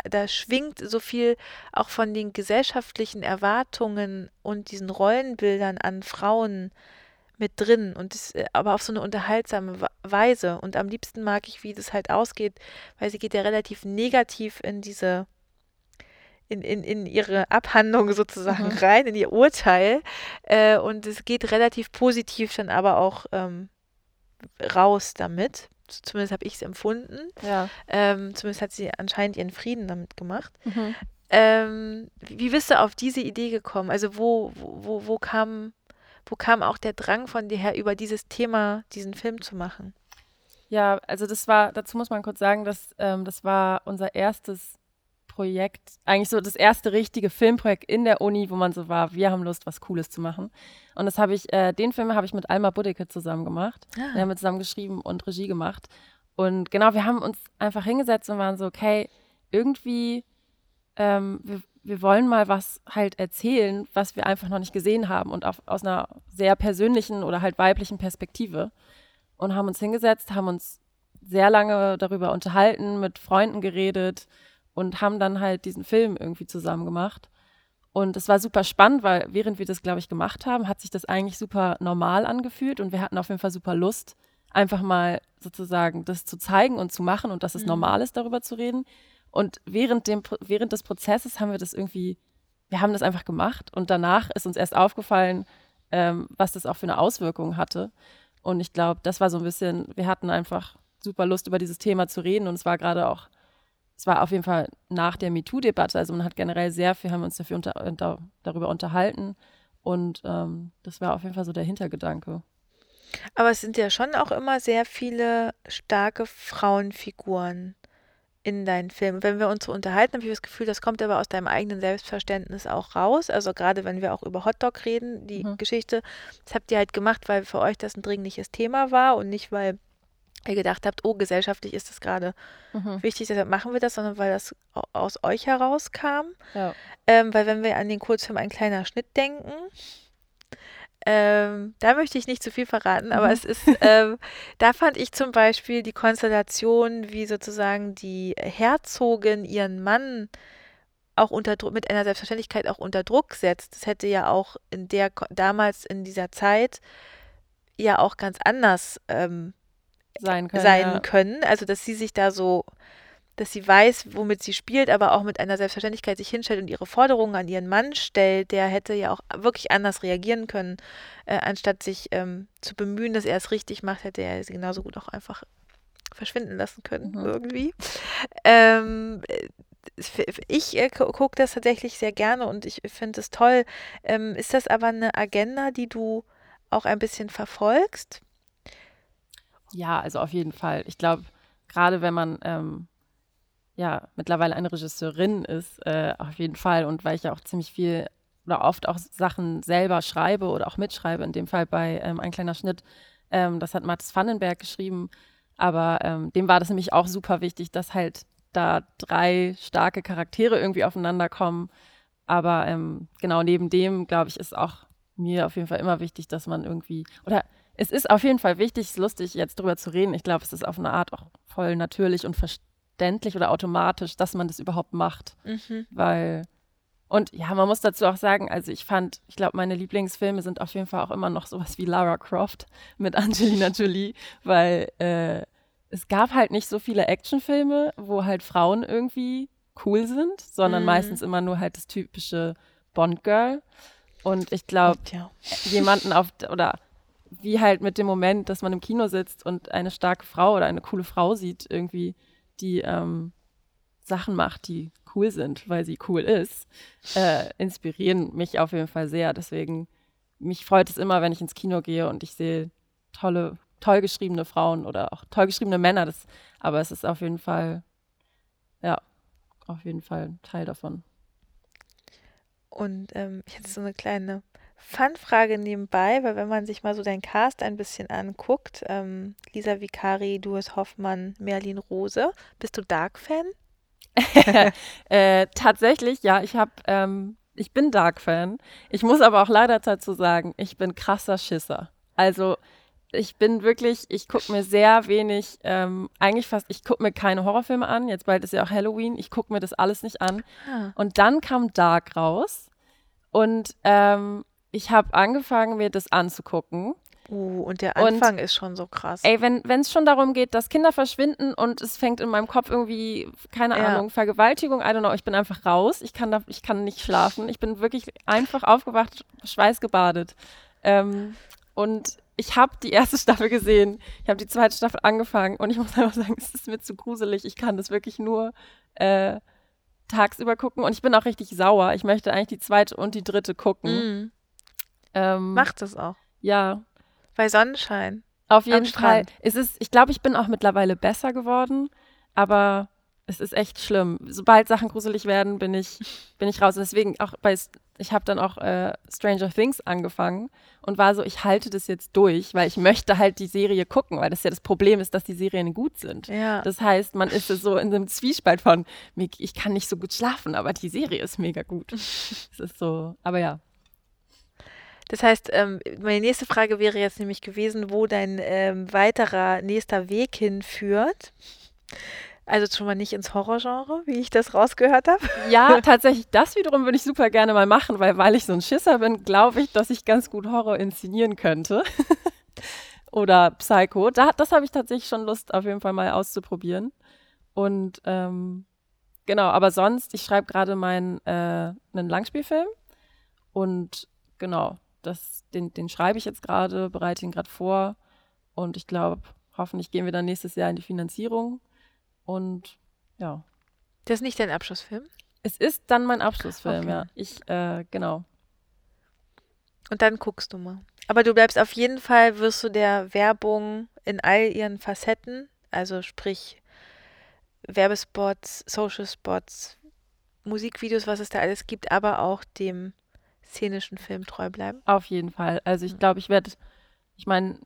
[SPEAKER 1] da schwingt so viel auch von den gesellschaftlichen Erwartungen und diesen Rollenbildern an Frauen mit drin und das, äh, aber auf so eine unterhaltsame Weise. Und am liebsten mag ich, wie das halt ausgeht, weil sie geht ja relativ negativ in diese in, in, in ihre Abhandlung sozusagen mhm. rein, in ihr Urteil. Äh, und es geht relativ positiv dann aber auch ähm, raus damit. Zumindest habe ich es empfunden.
[SPEAKER 3] Ja.
[SPEAKER 1] Ähm, zumindest hat sie anscheinend ihren Frieden damit gemacht. Mhm. Ähm, wie bist du auf diese Idee gekommen? Also wo, wo, wo, kam, wo kam auch der Drang von dir her, über dieses Thema diesen Film zu machen?
[SPEAKER 3] Ja, also das war, dazu muss man kurz sagen, dass ähm, das war unser erstes Projekt, eigentlich so das erste richtige Filmprojekt in der Uni, wo man so war, wir haben Lust, was Cooles zu machen. Und das habe ich, äh, den Film habe ich mit Alma Budecke zusammen gemacht. Ah. Wir haben zusammen geschrieben und Regie gemacht. Und genau, wir haben uns einfach hingesetzt und waren so, okay, irgendwie, ähm, wir, wir wollen mal was halt erzählen, was wir einfach noch nicht gesehen haben und auf, aus einer sehr persönlichen oder halt weiblichen Perspektive. Und haben uns hingesetzt, haben uns sehr lange darüber unterhalten, mit Freunden geredet, und haben dann halt diesen Film irgendwie zusammen gemacht. Und es war super spannend, weil während wir das, glaube ich, gemacht haben, hat sich das eigentlich super normal angefühlt und wir hatten auf jeden Fall super Lust, einfach mal sozusagen das zu zeigen und zu machen und dass es mhm. normal ist, darüber zu reden. Und während, dem, während des Prozesses haben wir das irgendwie, wir haben das einfach gemacht und danach ist uns erst aufgefallen, ähm, was das auch für eine Auswirkung hatte. Und ich glaube, das war so ein bisschen, wir hatten einfach super Lust, über dieses Thema zu reden und es war gerade auch es war auf jeden Fall nach der MeToo-Debatte, also man hat generell sehr viel, haben wir uns dafür unter, unter, darüber unterhalten und ähm, das war auf jeden Fall so der Hintergedanke.
[SPEAKER 1] Aber es sind ja schon auch immer sehr viele starke Frauenfiguren in deinen Filmen. Wenn wir uns so unterhalten, habe ich das Gefühl, das kommt aber aus deinem eigenen Selbstverständnis auch raus. Also gerade wenn wir auch über Hotdog reden, die mhm. Geschichte, das habt ihr halt gemacht, weil für euch das ein dringliches Thema war und nicht, weil ihr gedacht habt, oh, gesellschaftlich ist das gerade mhm. wichtig, deshalb machen wir das, sondern weil das aus euch herauskam. Ja. Ähm, weil wenn wir an den Kurzfilm Ein kleiner Schnitt denken, ähm, da möchte ich nicht zu viel verraten, aber mhm. es ist, ähm, da fand ich zum Beispiel die Konstellation, wie sozusagen die Herzogin ihren Mann auch unter mit einer Selbstverständlichkeit auch unter Druck setzt. Das hätte ja auch in der damals in dieser Zeit ja auch ganz anders ähm, sein können. Sein ja. können. Also, dass sie sich da so, dass sie weiß, womit sie spielt, aber auch mit einer Selbstverständlichkeit sich hinstellt und ihre Forderungen an ihren Mann stellt, der hätte ja auch wirklich anders reagieren können, äh, anstatt sich ähm, zu bemühen, dass er es richtig macht, hätte er sie genauso gut auch einfach verschwinden lassen können, mhm. irgendwie. Ähm, ich äh, gucke das tatsächlich sehr gerne und ich finde es toll. Ähm, ist das aber eine Agenda, die du auch ein bisschen verfolgst?
[SPEAKER 3] Ja, also auf jeden Fall. Ich glaube, gerade wenn man ähm, ja mittlerweile eine Regisseurin ist, äh, auf jeden Fall. Und weil ich ja auch ziemlich viel oder oft auch Sachen selber schreibe oder auch mitschreibe, in dem Fall bei ähm, Ein kleiner Schnitt, ähm, das hat Mathis Vandenberg geschrieben. Aber ähm, dem war das nämlich auch super wichtig, dass halt da drei starke Charaktere irgendwie aufeinander kommen. Aber ähm, genau neben dem, glaube ich, ist auch mir auf jeden Fall immer wichtig, dass man irgendwie, oder es ist auf jeden Fall wichtig, es ist lustig, jetzt drüber zu reden. Ich glaube, es ist auf eine Art auch voll natürlich und verständlich oder automatisch, dass man das überhaupt macht. Mhm. Weil, und ja, man muss dazu auch sagen, also ich fand, ich glaube, meine Lieblingsfilme sind auf jeden Fall auch immer noch sowas wie Lara Croft mit Angelina Jolie, weil äh, es gab halt nicht so viele Actionfilme, wo halt Frauen irgendwie cool sind, sondern mhm. meistens immer nur halt das typische Bond-Girl. Und ich glaube,
[SPEAKER 1] Ja.
[SPEAKER 3] jemanden auf oder wie halt mit dem Moment, dass man im Kino sitzt und eine starke Frau oder eine coole Frau sieht, irgendwie, die ähm, Sachen macht, die cool sind, weil sie cool ist, äh, inspirieren mich auf jeden Fall sehr. Deswegen, mich freut es immer, wenn ich ins Kino gehe und ich sehe tolle, toll geschriebene Frauen oder auch toll geschriebene Männer. Das, aber es ist auf jeden Fall, ja, auf jeden Fall ein Teil davon.
[SPEAKER 1] Und ähm, ich hätte so eine kleine Fun-Frage nebenbei, weil wenn man sich mal so deinen Cast ein bisschen anguckt, ähm, Lisa Vicari, Duas Hoffmann, Merlin Rose, bist du Dark-Fan?
[SPEAKER 3] äh, tatsächlich, ja, ich habe, ähm, ich bin Dark-Fan. Ich muss aber auch leider dazu sagen, ich bin krasser Schisser. Also ich bin wirklich, ich gucke mir sehr wenig, ähm, eigentlich fast, ich gucke mir keine Horrorfilme an. Jetzt bald ist ja auch Halloween. Ich gucke mir das alles nicht an.
[SPEAKER 1] Ah.
[SPEAKER 3] Und dann kam Dark raus und ähm, ich habe angefangen, mir das anzugucken.
[SPEAKER 1] Uh, und der
[SPEAKER 3] Und-
[SPEAKER 1] Anfang ist schon so krass.
[SPEAKER 3] Ey, wenn es schon darum geht, dass Kinder verschwinden und es fängt in meinem Kopf irgendwie, keine
[SPEAKER 1] Ja.
[SPEAKER 3] Ahnung, Vergewaltigung, I don't know, ich bin einfach raus. Ich kann, da, ich kann nicht schlafen. Ich bin wirklich einfach aufgewacht, schweißgebadet. Ähm, und ich habe die erste Staffel gesehen. Ich habe die zweite Staffel angefangen und ich muss einfach sagen, es ist mir zu gruselig. Ich kann das wirklich nur äh, tagsüber gucken und ich bin auch richtig sauer. Ich möchte eigentlich die zweite und die dritte gucken.
[SPEAKER 1] Mhm.
[SPEAKER 3] Ähm,
[SPEAKER 1] Macht es auch.
[SPEAKER 3] Ja,
[SPEAKER 1] Bei Sonnenschein.
[SPEAKER 3] auf jeden Fall. Es ist, ich glaube, ich bin auch mittlerweile besser geworden, aber es ist echt schlimm. Sobald Sachen gruselig werden, bin ich, bin ich raus. Und deswegen auch bei, ich habe dann auch äh, Stranger Things angefangen und war so, ich halte das jetzt durch, weil ich möchte halt die Serie gucken, weil das ja das Problem ist, dass die Serien gut sind.
[SPEAKER 1] Ja.
[SPEAKER 3] Das heißt, man ist so in einem Zwiespalt von, ich kann nicht so gut schlafen, aber die Serie ist mega gut. Es ist so, aber ja.
[SPEAKER 1] Das heißt, ähm, meine nächste Frage wäre jetzt nämlich gewesen, wo dein ähm, weiterer nächster Weg hinführt. Also schon mal nicht ins Horrorgenre, wie ich das rausgehört habe.
[SPEAKER 3] Ja, tatsächlich, das wiederum würde ich super gerne mal machen, weil weil ich so ein Schisser bin, glaube ich, dass ich ganz gut Horror inszenieren könnte. Oder Psycho. Da, das habe ich tatsächlich schon Lust, auf jeden Fall mal auszuprobieren. Und ähm, genau, aber sonst, ich schreibe gerade meinen äh, einen Langspielfilm. Und genau, das, den, den schreibe ich jetzt gerade, bereite ihn gerade vor. Und ich glaube, hoffentlich gehen wir dann nächstes Jahr in die Finanzierung. Und ja.
[SPEAKER 1] Das ist nicht dein Abschlussfilm.
[SPEAKER 3] Es ist dann mein Abschlussfilm,
[SPEAKER 1] Okay.
[SPEAKER 3] ja. Ich, äh, genau.
[SPEAKER 1] Und dann guckst du mal. Aber du bleibst auf jeden Fall, wirst du der Werbung in all ihren Facetten, also sprich Werbespots, Social Spots, Musikvideos, was es da alles gibt, aber auch dem szenischen Film treu bleiben.
[SPEAKER 3] Auf jeden Fall. Also ich glaube, ich werde, ich meine,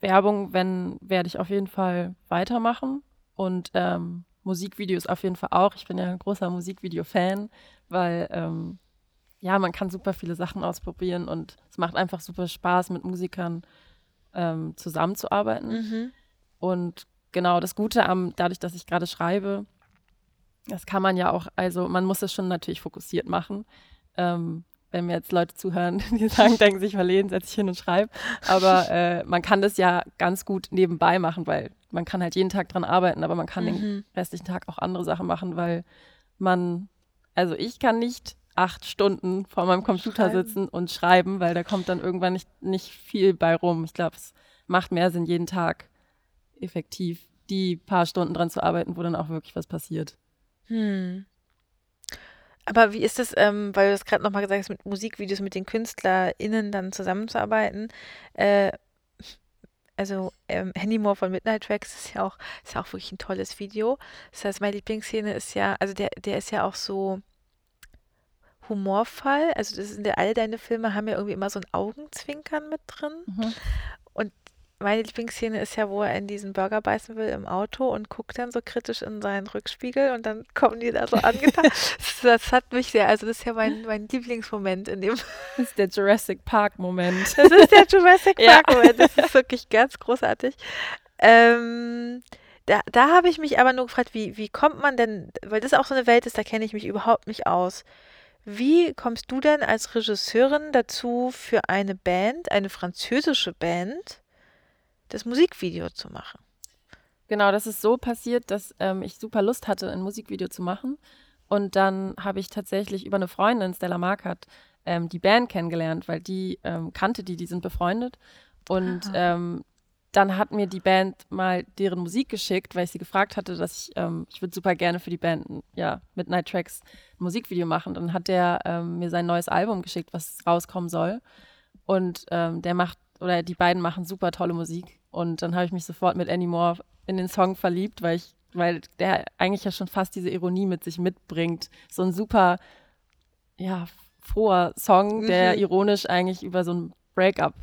[SPEAKER 3] Werbung, wenn, werde ich auf jeden Fall weitermachen. Und ähm, Musikvideos auf jeden Fall auch. Ich bin ja ein großer Musikvideo-Fan, weil ähm, ja, man kann super viele Sachen ausprobieren und es macht einfach super Spaß, mit Musikern ähm, zusammenzuarbeiten.
[SPEAKER 1] Mhm.
[SPEAKER 3] Und genau das Gute am, dadurch, dass ich gerade schreibe, das kann man ja auch, also man muss es schon natürlich fokussiert machen. Ähm, wenn mir jetzt Leute zuhören, die sagen, denken sich verlegen, setze ich hin und schreibe. Aber äh, man kann das ja ganz gut nebenbei machen, weil man kann halt jeden Tag dran arbeiten, aber man kann den
[SPEAKER 1] Mhm.
[SPEAKER 3] restlichen Tag auch andere Sachen machen, weil man, also ich kann nicht acht Stunden vor meinem Computer
[SPEAKER 1] Schreiben.
[SPEAKER 3] sitzen und schreiben, weil da kommt dann irgendwann nicht, nicht viel bei rum. Ich glaube, es macht mehr Sinn, jeden Tag effektiv die paar Stunden dran zu arbeiten, wo dann auch wirklich was passiert.
[SPEAKER 1] Hm. Aber wie ist es, ähm, weil du das gerade nochmal gesagt hast, mit Musikvideos mit den KünstlerInnen dann zusammenzuarbeiten? Äh, also ähm, Handy Moore von Midnight Tracks ist ja auch, ist auch wirklich ein tolles Video. Das heißt, meine Lieblingsszene ist ja, also der, der ist ja auch so humorvoll. Also das sind ja alle deine Filme haben ja irgendwie immer so ein Augenzwinkern mit drin. Meine Lieblingsszene ist ja, wo er in diesen Burger beißen will im Auto und guckt dann so kritisch in seinen Rückspiegel und dann kommen die da so angetan. das, das hat mich sehr, also das ist ja mein, mein Lieblingsmoment in dem.
[SPEAKER 3] Das ist der Jurassic Park-Moment.
[SPEAKER 1] Das ist der Jurassic. Park Moment. Das ist wirklich ganz großartig. Ähm, da da habe ich mich aber nur gefragt, wie, wie kommt man denn, weil das auch so eine Welt ist, da kenne ich mich überhaupt nicht aus. Wie kommst du denn als Regisseurin dazu, für eine Band, eine französische Band, das Musikvideo zu machen?
[SPEAKER 3] Genau, das ist so passiert, dass ähm, ich super Lust hatte, ein Musikvideo zu machen. Und dann habe ich tatsächlich über eine Freundin, Stella Markert, ähm, die Band kennengelernt, weil die ähm, kannte die, die sind befreundet. Und ähm, dann hat mir die Band mal deren Musik geschickt, weil ich sie gefragt hatte, dass ich, ähm, ich würde super gerne für die Band, ja, Midnight Tracks ein Musikvideo machen. Dann hat der ähm, mir sein neues Album geschickt, was rauskommen soll. Und ähm, der macht, oder die beiden machen super tolle Musik. Und dann habe ich mich sofort mit Anymore in den Song verliebt, weil ich, weil der eigentlich ja schon fast diese Ironie mit sich mitbringt. So ein super, ja, froher Song, der
[SPEAKER 1] Mhm.
[SPEAKER 3] ironisch eigentlich über so ein Breakup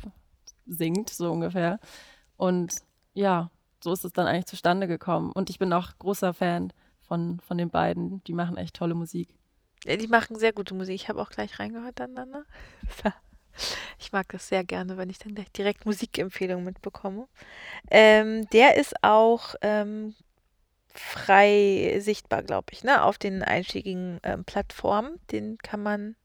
[SPEAKER 3] singt, so ungefähr. Und ja, so ist es dann eigentlich zustande gekommen. Und ich bin auch großer Fan von, von den beiden. Die machen echt tolle Musik.
[SPEAKER 1] Ja, die machen sehr gute Musik. Ich habe auch gleich reingehört dann. ne? Ich mag das sehr gerne, wenn ich dann gleich direkt Musikempfehlungen mitbekomme. Ähm, der ist auch ähm, frei sichtbar, glaube ich, ne? Auf den einschlägigen ähm, Plattformen. Den kann man,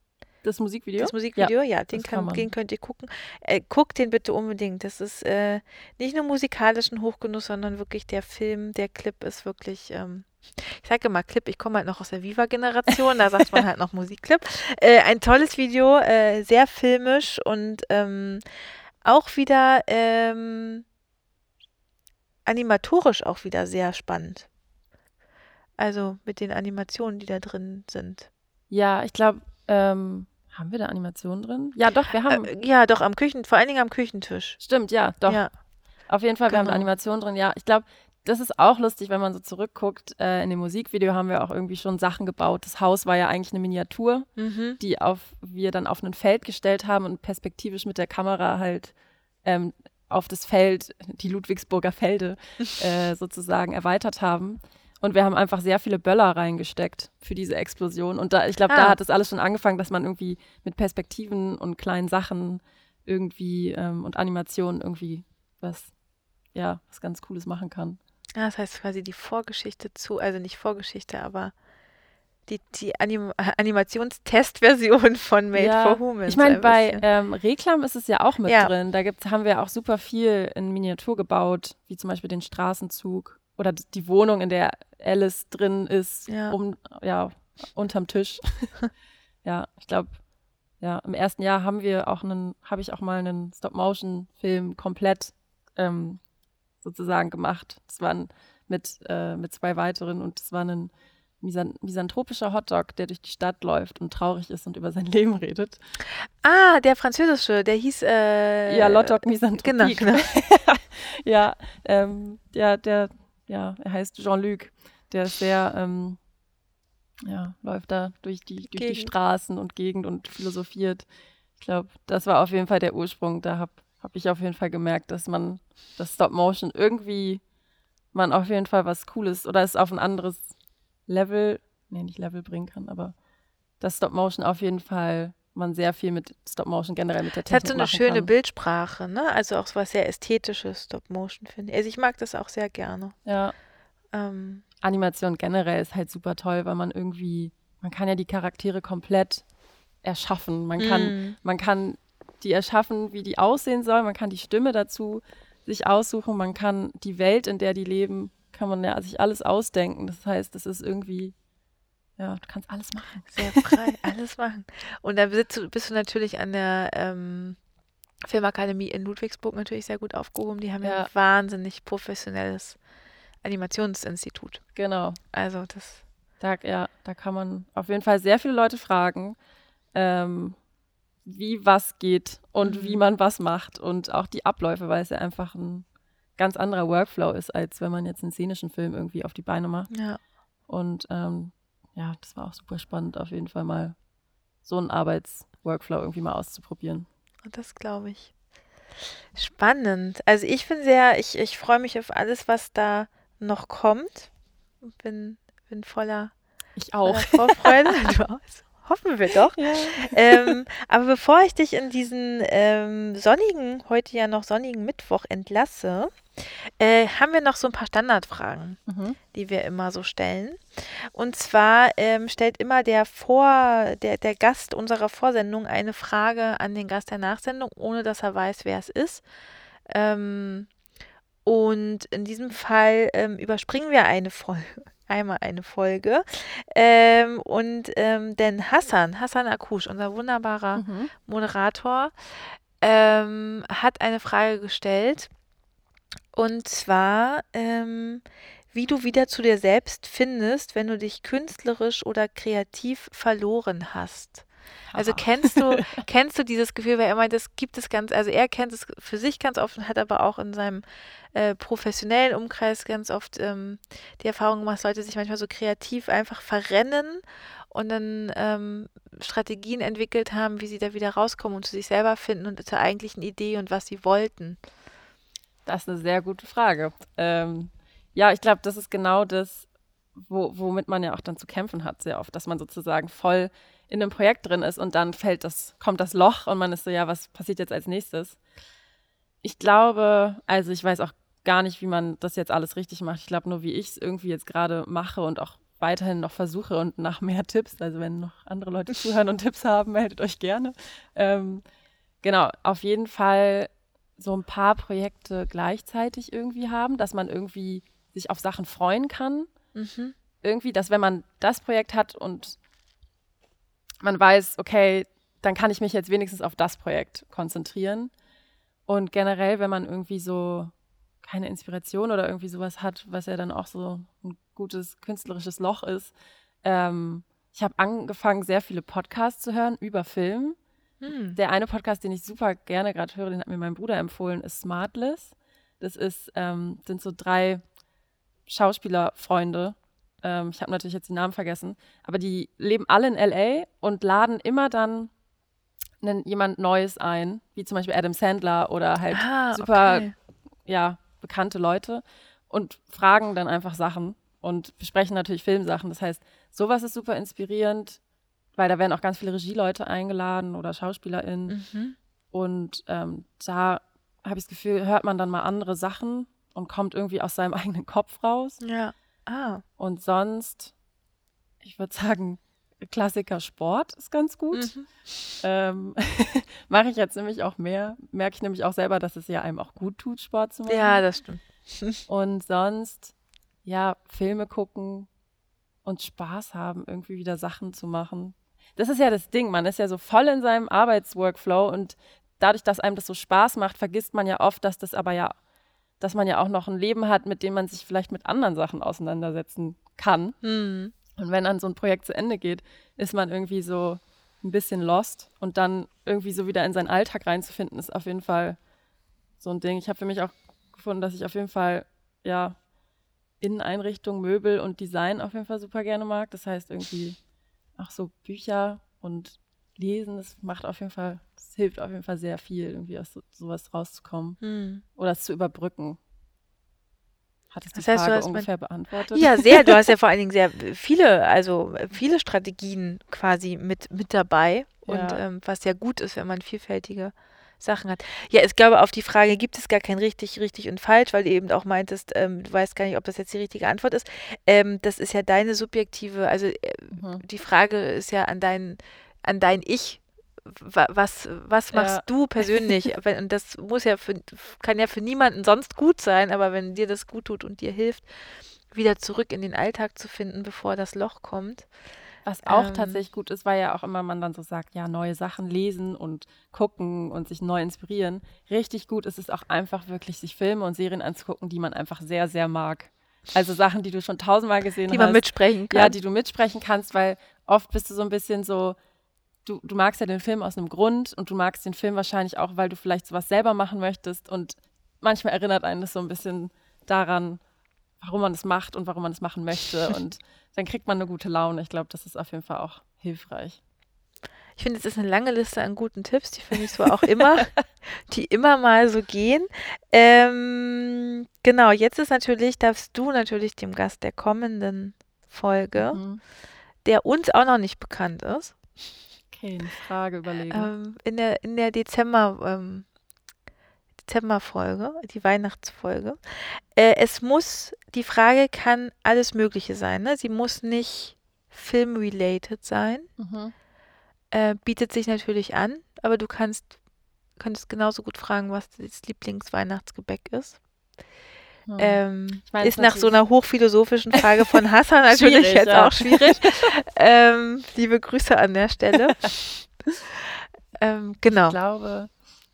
[SPEAKER 3] Das Musikvideo?
[SPEAKER 1] das Musikvideo, ja, den,
[SPEAKER 3] das
[SPEAKER 1] kann,
[SPEAKER 3] kann
[SPEAKER 1] den könnt ihr gucken. Äh, guckt den bitte unbedingt. Das ist äh, nicht nur musikalischen Hochgenuss, sondern wirklich der Film, der Clip ist wirklich. Ich sage immer Clip, ich komme halt noch aus der Viva-Generation, da sagt man halt noch Musikclip. Äh, ein tolles Video, äh, sehr filmisch und ähm, auch wieder ähm, animatorisch auch wieder sehr spannend. Also mit den Animationen, die da drin sind.
[SPEAKER 3] Ja, ich glaube, ähm, haben wir da Animationen drin? Ja, doch, wir haben.
[SPEAKER 1] Äh, ja, doch am Küchen, vor allen Dingen am Küchentisch.
[SPEAKER 3] Stimmt, ja, doch.
[SPEAKER 1] Ja,
[SPEAKER 3] Auf jeden Fall, wir haben
[SPEAKER 1] Genau.
[SPEAKER 3] Animationen drin. Ja, ich glaube, das ist auch lustig, wenn man so zurückguckt. Äh, in dem Musikvideo haben wir auch irgendwie schon Sachen gebaut. Das Haus war ja eigentlich eine Miniatur,
[SPEAKER 1] mhm.
[SPEAKER 3] die auf, wir dann auf ein Feld gestellt haben und perspektivisch mit der Kamera halt ähm, auf das Feld, die Ludwigsburger Felde, äh, sozusagen erweitert haben. Und wir haben einfach sehr viele Böller reingesteckt für diese Explosion. Und da, ich glaube, da
[SPEAKER 1] Ah.
[SPEAKER 3] hat es alles schon angefangen, dass man irgendwie mit Perspektiven und kleinen Sachen irgendwie ähm, und Animationen irgendwie was, ja, was ganz Cooles machen kann.
[SPEAKER 1] Ja, das heißt quasi die Vorgeschichte zu, also nicht Vorgeschichte, aber die, die Anim Animationstestversion von Made
[SPEAKER 3] Ja,
[SPEAKER 1] for Humans.
[SPEAKER 3] Ich meine,
[SPEAKER 1] ein
[SPEAKER 3] bei ähm, Reklam ist es ja auch mit
[SPEAKER 1] Ja.
[SPEAKER 3] drin. Da gibt's, haben wir auch super viel in Miniatur gebaut, wie zum Beispiel den Straßenzug oder die Wohnung, in der Alice drin ist,
[SPEAKER 1] Ja.
[SPEAKER 3] um, ja, unterm Tisch. ja, ich glaube, ja, im ersten Jahr haben wir auch einen, habe ich auch mal einen Stop-Motion-Film komplett ähm, sozusagen gemacht. Das war ein, mit, äh, mit zwei weiteren und das war ein misan misanthropischer Hotdog, der durch die Stadt läuft und traurig ist und über sein Leben redet.
[SPEAKER 1] Ah, der französische, der hieß. Äh,
[SPEAKER 3] ja, Lotdog Misanthropie.
[SPEAKER 1] Genau, genau.
[SPEAKER 3] ja, ähm, der, der, ja, er heißt Jean-Luc. Der ist sehr, ähm, ja, läuft da durch die, durch die. Straßen und Gegend und philosophiert. Ich glaube, das war auf jeden Fall der Ursprung. Da habe hab ich auf jeden Fall gemerkt, dass man das Stop-Motion irgendwie, man auf jeden Fall was Cooles oder es auf ein anderes Level, nee, nicht Level bringen kann, aber das Stop-Motion auf jeden Fall man sehr viel mit Stop-Motion generell mit der
[SPEAKER 1] Es hat
[SPEAKER 3] Technik
[SPEAKER 1] so eine schöne
[SPEAKER 3] kann.
[SPEAKER 1] Bildsprache, ne? Also auch so was sehr Ästhetisches, Stop-Motion, finde ich. Also ich mag das auch sehr gerne.
[SPEAKER 3] Ja.
[SPEAKER 1] Ähm,
[SPEAKER 3] Animation generell ist halt super toll, weil man irgendwie, man kann ja die Charaktere komplett erschaffen. Man kann,
[SPEAKER 1] mm,
[SPEAKER 3] man kann die erschaffen, wie die aussehen sollen. Man kann die Stimme dazu sich aussuchen. Man kann die Welt, in der die leben, kann man ja sich alles ausdenken. Das heißt, das ist irgendwie, ja, du kannst alles machen.
[SPEAKER 1] sehr frei, alles machen. Und dann bist du, bist du natürlich an der ähm, Filmakademie in Ludwigsburg natürlich sehr gut aufgehoben. Die haben ja,
[SPEAKER 3] Ja.
[SPEAKER 1] ein wahnsinnig professionelles Animationsinstitut.
[SPEAKER 3] Genau.
[SPEAKER 1] Also das,
[SPEAKER 3] Da, ja, da kann man auf jeden Fall sehr viele Leute fragen, ähm, wie was geht und
[SPEAKER 1] Mhm.
[SPEAKER 3] wie man was macht und auch die Abläufe, weil es ja einfach ein ganz anderer Workflow ist, als wenn man jetzt einen szenischen Film irgendwie auf die Beine macht.
[SPEAKER 1] ja.
[SPEAKER 3] Und ähm, ja, das war auch super spannend, auf jeden Fall mal so einen Arbeitsworkflow irgendwie mal auszuprobieren.
[SPEAKER 1] Das glaube ich. Spannend. Also ich bin sehr, ich, ich freue mich auf alles, was da noch kommt. Und Bin, bin voller,
[SPEAKER 3] Ich
[SPEAKER 1] voller
[SPEAKER 3] auch.
[SPEAKER 1] Vorfreude. du auch? Hoffen wir doch.
[SPEAKER 3] Ja.
[SPEAKER 1] ähm, aber bevor ich dich in diesen ähm, sonnigen, heute ja noch sonnigen Mittwoch entlasse, äh, haben wir noch so ein paar Standardfragen,
[SPEAKER 3] Mhm.
[SPEAKER 1] die wir immer so stellen. Und zwar ähm, stellt immer der Vor, der, der Gast unserer Vorsendung eine Frage an den Gast der Nachsendung, ohne dass er weiß, wer es ist. Ähm, und in diesem Fall ähm, überspringen wir eine Folge. Einmal eine Folge. Ähm, und ähm, denn Hassan, Hassan Akush, unser wunderbarer
[SPEAKER 3] Mhm.
[SPEAKER 1] Moderator, ähm, hat eine Frage gestellt. Und zwar, ähm, wie du wieder zu dir selbst findest, wenn du dich künstlerisch oder kreativ verloren hast. Also kennst du, kennst du dieses Gefühl, weil er meint, das gibt es ganz, also er kennt es für sich ganz oft und hat aber auch in seinem äh, professionellen Umkreis ganz oft ähm, die Erfahrung gemacht, Leute sich manchmal so kreativ einfach verrennen und dann ähm, Strategien entwickelt haben, wie sie da wieder rauskommen und zu sich selber finden und zur eigentlichen Idee und was sie wollten.
[SPEAKER 3] Das ist eine sehr gute Frage. Ähm, ja, ich glaube, das ist genau das, wo, womit man ja auch dann zu kämpfen hat, sehr oft, dass man sozusagen voll in einem Projekt drin ist und dann fällt das, kommt das Loch und man ist so, ja, was passiert jetzt als nächstes? Ich glaube, also ich weiß auch gar nicht, wie man das jetzt alles richtig macht. Ich glaube nur, wie ich es irgendwie jetzt gerade mache und auch weiterhin noch versuche und nach mehr Tipps, also wenn noch andere Leute zuhören und Tipps haben, meldet euch gerne. Ähm, genau, auf jeden Fall so ein paar Projekte gleichzeitig irgendwie haben, dass man irgendwie sich auf Sachen freuen kann.
[SPEAKER 1] Mhm.
[SPEAKER 3] Irgendwie, dass wenn man das Projekt hat und man weiß, okay, dann kann ich mich jetzt wenigstens auf das Projekt konzentrieren. Und generell, wenn man irgendwie so keine Inspiration oder irgendwie sowas hat, was ja dann auch so ein gutes künstlerisches Loch ist. Ähm, ich habe angefangen, sehr viele Podcasts zu hören über Film.
[SPEAKER 1] Hm.
[SPEAKER 3] Der eine Podcast, den ich super gerne gerade höre, den hat mir mein Bruder empfohlen, ist Smartless. Das ist, ähm, sind so drei Schauspielerfreunde. Ähm, ich habe natürlich jetzt die Namen vergessen, aber die leben alle in LA und laden immer dann einen, jemand Neues ein, wie zum Beispiel Adam Sandler oder halt
[SPEAKER 1] Ah,
[SPEAKER 3] super
[SPEAKER 1] okay.
[SPEAKER 3] ja, bekannte Leute und fragen dann einfach Sachen und besprechen natürlich Filmsachen. Das heißt, sowas ist super inspirierend, weil da werden auch ganz viele Regieleute eingeladen oder SchauspielerInnen.
[SPEAKER 1] Mhm.
[SPEAKER 3] Und ähm, da habe ich das Gefühl, hört man dann mal andere Sachen und kommt irgendwie aus seinem eigenen Kopf raus.
[SPEAKER 1] Ja. Ah.
[SPEAKER 3] Und sonst, ich würde sagen, Klassiker Sport ist ganz gut.
[SPEAKER 1] Mhm.
[SPEAKER 3] Ähm, Mache ich jetzt nämlich auch mehr. Merke ich nämlich auch selber, dass es ja einem auch gut tut, Sport zu machen.
[SPEAKER 1] Ja, das stimmt.
[SPEAKER 3] Und sonst, ja, Filme gucken und Spaß haben, irgendwie wieder Sachen zu machen. Das ist ja das Ding, man ist ja so voll in seinem Arbeitsworkflow und dadurch, dass einem das so Spaß macht, vergisst man ja oft, dass das aber ja, dass man ja auch noch ein Leben hat, mit dem man sich vielleicht mit anderen Sachen auseinandersetzen kann.
[SPEAKER 1] Hm.
[SPEAKER 3] Und wenn dann so ein Projekt zu Ende geht, ist man irgendwie so ein bisschen lost und dann irgendwie so wieder in seinen Alltag reinzufinden, ist auf jeden Fall so ein Ding. Ich habe für mich auch gefunden, dass ich auf jeden Fall, ja, Inneneinrichtung, Möbel und Design auf jeden Fall super gerne mag. Das heißt irgendwie auch so Bücher und Lesen, das macht auf jeden Fall, das hilft auf jeden Fall sehr viel, irgendwie aus so, sowas rauszukommen
[SPEAKER 1] Hm.
[SPEAKER 3] oder es zu überbrücken. Hat es die
[SPEAKER 1] Das heißt, du
[SPEAKER 3] Frage
[SPEAKER 1] mein-
[SPEAKER 3] ungefähr beantwortet?
[SPEAKER 1] Ja, sehr. Du hast ja vor allen Dingen sehr viele, also viele Strategien quasi mit, mit dabei. Und
[SPEAKER 3] Ja.
[SPEAKER 1] ähm, was ja gut ist, wenn man vielfältige Sachen hat. Ja, ich glaube, auf die Frage gibt es gar kein richtig, richtig und falsch, weil du eben auch meintest, ähm, du weißt gar nicht, ob das jetzt die richtige Antwort ist. Ähm, das ist ja deine subjektive, also äh,
[SPEAKER 3] Mhm.
[SPEAKER 1] die Frage ist ja an dein, an dein Ich. Wa- Was, was machst
[SPEAKER 3] Ja.
[SPEAKER 1] du persönlich? Und das muss ja für, kann ja für niemanden sonst gut sein, aber wenn dir das gut tut und dir hilft, wieder zurück in den Alltag zu finden, bevor das Loch kommt.
[SPEAKER 3] Was auch
[SPEAKER 1] Ähm,
[SPEAKER 3] tatsächlich gut ist, weil ja auch immer man dann so sagt, ja, neue Sachen lesen und gucken und sich neu inspirieren. Richtig gut ist es auch einfach wirklich, sich Filme und Serien anzugucken, die man einfach sehr, sehr mag. Also Sachen, die du schon tausendmal gesehen
[SPEAKER 1] Die
[SPEAKER 3] hast.
[SPEAKER 1] man mitsprechen kann.
[SPEAKER 3] Ja, die du mitsprechen kannst, weil oft bist du so ein bisschen so, du, du magst ja den Film aus einem Grund und du magst den Film wahrscheinlich auch, weil du vielleicht sowas selber machen möchtest und manchmal erinnert einen das so ein bisschen daran, warum man es macht und warum man es machen möchte und dann kriegt man eine gute Laune. Ich glaube, das ist auf jeden Fall auch hilfreich.
[SPEAKER 1] Ich finde, es ist eine lange Liste an guten Tipps, die finde ich so auch immer, die immer mal so gehen. Ähm, genau, jetzt ist natürlich, darfst du natürlich dem Gast der kommenden Folge,
[SPEAKER 3] Mhm.
[SPEAKER 1] der uns auch noch nicht bekannt ist,
[SPEAKER 3] Okay, eine Frage überlegen.
[SPEAKER 1] ähm, in der, in der Dezember, ähm, Dezemberfolge, die Weihnachtsfolge. Äh, es muss, die Frage kann alles Mögliche sein. Ne? Sie muss nicht film-related sein.
[SPEAKER 3] Mhm.
[SPEAKER 1] Äh, bietet sich natürlich an, aber du kannst, könntest genauso gut fragen, was das Lieblingsweihnachtsgebäck ist. Hm. Ähm, meine, ist nach so einer hochphilosophischen Frage von Hassan natürlich jetzt
[SPEAKER 3] ja.
[SPEAKER 1] auch schwierig. ähm, liebe Grüße an der Stelle. ähm, genau.
[SPEAKER 3] Ich glaube,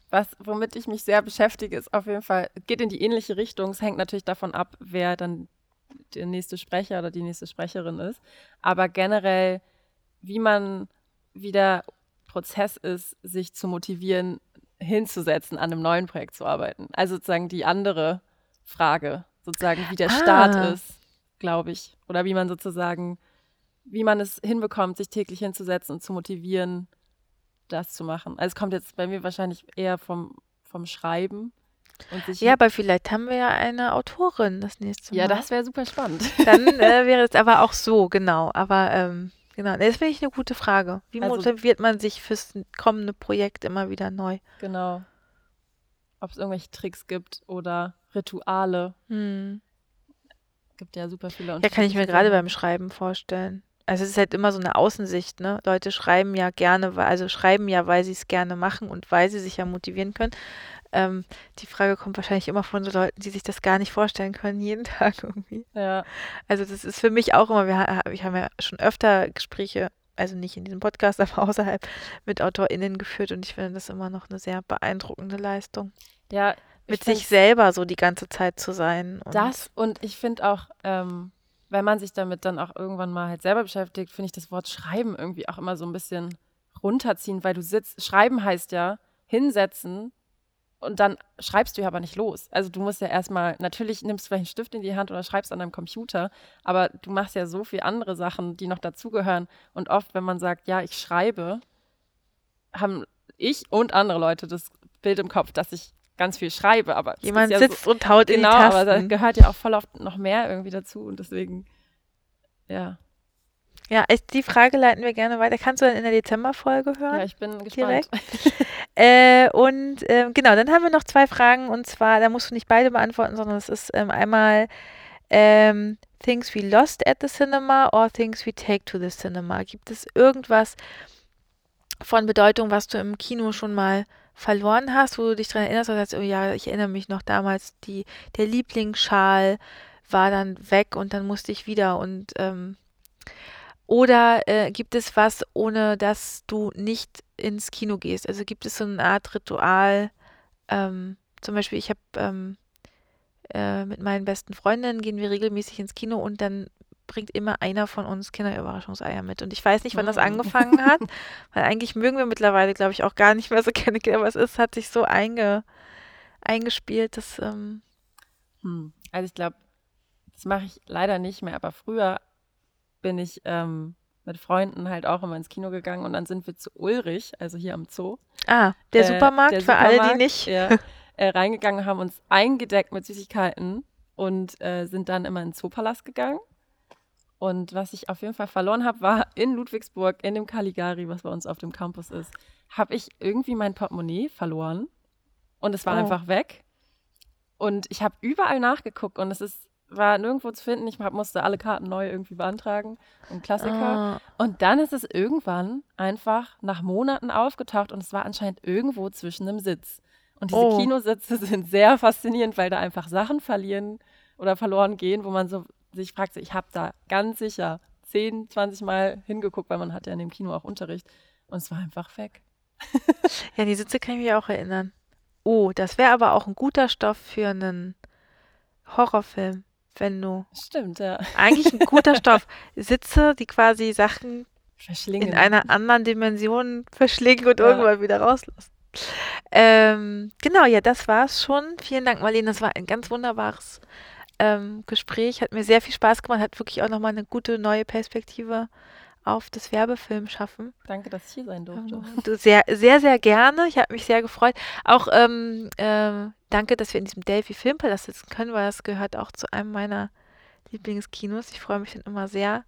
[SPEAKER 3] was, womit ich mich sehr beschäftige, ist auf jeden Fall, geht in die ähnliche Richtung. Es hängt natürlich davon ab, wer dann der nächste Sprecher oder die nächste Sprecherin ist. Aber generell, wie man, wie der Prozess ist, sich zu motivieren, hinzusetzen, an einem neuen Projekt zu arbeiten. Also sozusagen die andere Frage, sozusagen, wie der ah. Start ist, glaube ich. Oder wie man sozusagen, wie man es hinbekommt, sich täglich hinzusetzen und zu motivieren, das zu machen. Also es kommt jetzt bei mir wahrscheinlich eher vom, vom Schreiben.
[SPEAKER 1] ja, aber vielleicht haben wir ja eine Autorin das nächste
[SPEAKER 3] Mal. Ja, das wäre super spannend.
[SPEAKER 1] Dann äh, wäre es aber auch so, genau. Aber ähm, genau, das finde ich eine gute Frage. Wie also, motiviert man sich fürs kommende Projekt immer wieder neu?
[SPEAKER 3] Genau. Ob es irgendwelche Tricks gibt oder Rituale. Hm. Gibt ja super viele.
[SPEAKER 1] Ja, kann ich mir gerade beim Schreiben vorstellen. Also es ist halt immer so eine Außensicht, ne? Leute schreiben ja gerne, also schreiben ja, weil sie es gerne machen und weil sie sich ja motivieren können. Ähm, die Frage kommt wahrscheinlich immer von so Leuten, die sich das gar nicht vorstellen können, jeden Tag irgendwie.
[SPEAKER 3] Ja.
[SPEAKER 1] Also das ist für mich auch immer, wir, wir haben ja schon öfter Gespräche, also nicht in diesem Podcast, aber außerhalb mit AutorInnen geführt und ich finde das immer noch eine sehr beeindruckende Leistung.
[SPEAKER 3] Ja,
[SPEAKER 1] mit sich selber so die ganze Zeit zu sein.
[SPEAKER 3] Und das und ich finde auch, ähm, wenn man sich damit dann auch irgendwann mal halt selber beschäftigt, finde ich das Wort Schreiben irgendwie auch immer so ein bisschen runterziehen, weil du sitzt, Schreiben heißt ja hinsetzen und dann schreibst du ja aber nicht los. Also du musst ja erstmal, natürlich nimmst du vielleicht einen Stift in die Hand oder schreibst an deinem Computer, aber du machst ja so viele andere Sachen, die noch dazugehören. Und oft, wenn man sagt, ja, ich schreibe, haben ich und andere Leute das Bild im Kopf, dass ich ganz viel schreibe, aber
[SPEAKER 1] jemand ja sitzt so, und haut
[SPEAKER 3] genau,
[SPEAKER 1] in die Tasten.
[SPEAKER 3] aber da gehört ja auch voll oft noch mehr irgendwie dazu und deswegen, ja.
[SPEAKER 1] Ja, ich, die Frage leiten wir gerne weiter. Kannst du dann in der Dezemberfolge hören?
[SPEAKER 3] Ja, ich bin gespannt.
[SPEAKER 1] äh, und äh, genau, dann haben wir noch zwei Fragen und zwar, da musst du nicht beide beantworten, sondern es ist ähm, einmal ähm, Things we lost at the cinema or Things we take to the cinema. Gibt es irgendwas von Bedeutung, was du im Kino schon mal verloren hast, wo du dich daran erinnerst sagst, oh ja, ich erinnere mich noch damals, die, der Lieblingsschal war dann weg und dann musste ich wieder und ähm, oder äh, gibt es was, ohne dass du nicht ins Kino gehst? Also gibt es so eine Art Ritual, ähm, zum Beispiel, ich habe ähm, äh, mit meinen besten Freundinnen gehen wir regelmäßig ins Kino und dann bringt immer einer von uns Kinderüberraschungseier mit. Und ich weiß nicht, wann das oh. angefangen hat, weil eigentlich mögen wir mittlerweile, glaube ich, auch gar nicht mehr so gerne Kinder, aber es ist, hat sich so einge, eingespielt, dass. Ähm
[SPEAKER 3] hm. Also ich glaube, das mache ich leider nicht mehr, aber früher bin ich ähm, mit Freunden halt auch immer ins Kino gegangen und dann sind wir zu Ulrich, also hier am Zoo.
[SPEAKER 1] Ah, der äh, Supermarkt der für Supermarkt, alle, die nicht.
[SPEAKER 3] Ja, äh, reingegangen, haben uns eingedeckt mit Süßigkeiten und äh, sind dann immer in den Zoopalast gegangen. Und was ich auf jeden Fall verloren habe, war in Ludwigsburg, in dem Caligari, was bei uns auf dem Campus ist, habe ich irgendwie mein Portemonnaie verloren. Und es war oh. einfach weg. Und ich habe überall nachgeguckt und es ist, war nirgendwo zu finden. Ich musste alle Karten neu irgendwie beantragen und Klassiker. Oh. Und dann ist es irgendwann einfach nach Monaten aufgetaucht und es war anscheinend irgendwo zwischen einem Sitz. Und diese oh. Kinositze sind sehr faszinierend, weil da einfach Sachen verlieren oder verloren gehen, wo man so sich fragt, ich habe da ganz sicher 10, 20 Mal hingeguckt, weil man hat ja in dem Kino auch Unterricht und es war einfach weg.
[SPEAKER 1] ja, die Sitze kann ich mich auch erinnern. Oh, das wäre aber auch ein guter Stoff für einen Horrorfilm, wenn du.
[SPEAKER 3] Stimmt, ja.
[SPEAKER 1] Eigentlich ein guter Stoff. Sitze, die quasi Sachen in einer anderen Dimension verschlingen und ja. irgendwann wieder rauslassen. Ähm, genau, ja, das war's schon. Vielen Dank, Marlene. Das war ein ganz wunderbares ähm, Gespräch. Hat mir sehr viel Spaß gemacht, hat wirklich auch nochmal eine gute neue Perspektive auf das Werbefilm schaffen.
[SPEAKER 3] Danke, dass ich hier sein durfte.
[SPEAKER 1] Ähm, sehr, sehr, sehr gerne. Ich habe mich sehr gefreut. Auch ähm, äh, danke, dass wir in diesem Delphi Filmpalast sitzen können, weil das gehört auch zu einem meiner Lieblingskinos. Ich freue mich dann immer sehr,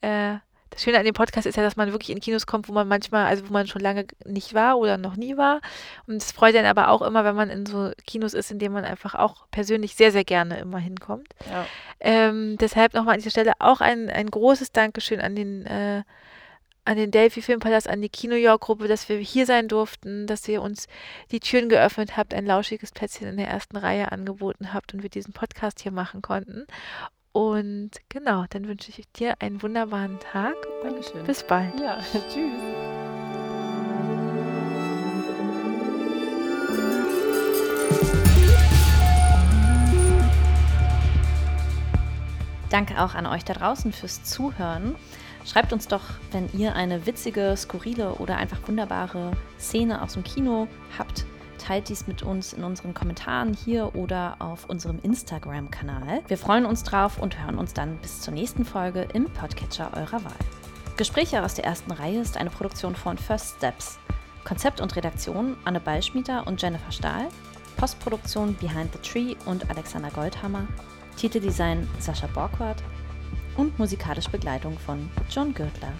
[SPEAKER 1] äh, das Schöne an dem Podcast ist ja, dass man wirklich in Kinos kommt, wo man manchmal, also wo man schon lange nicht war oder noch nie war. Und es freut einen aber auch immer, wenn man in so Kinos ist, in denen man einfach auch persönlich sehr, sehr gerne immer hinkommt. Ja. Ähm, deshalb nochmal an dieser Stelle auch ein, ein großes Dankeschön an den äh, an den Delphi Filmpalast, an die Kino York Gruppe, dass wir hier sein durften, dass ihr uns die Türen geöffnet habt, ein lauschiges Plätzchen in der ersten Reihe angeboten habt und wir diesen Podcast hier machen konnten. Und genau, dann wünsche ich dir einen wunderbaren Tag.
[SPEAKER 3] Dankeschön.
[SPEAKER 1] Bis bald.
[SPEAKER 3] Ja, tschüss.
[SPEAKER 2] Danke auch an euch da draußen fürs Zuhören. Schreibt uns doch, wenn ihr eine witzige, skurrile oder einfach wunderbare Szene aus dem Kino habt. Teilt dies mit uns in unseren Kommentaren hier oder auf unserem Instagram-Kanal. Wir freuen uns drauf und hören uns dann bis zur nächsten Folge im Podcatcher eurer Wahl. Gespräche aus der ersten Reihe ist eine Produktion von First Steps. Konzept und Redaktion Anne Ballschmieder und Jennifer Stahl. Postproduktion Behind the Tree und Alexander Goldhammer. Titeldesign Sascha Borquart und musikalische Begleitung von John Gürtler.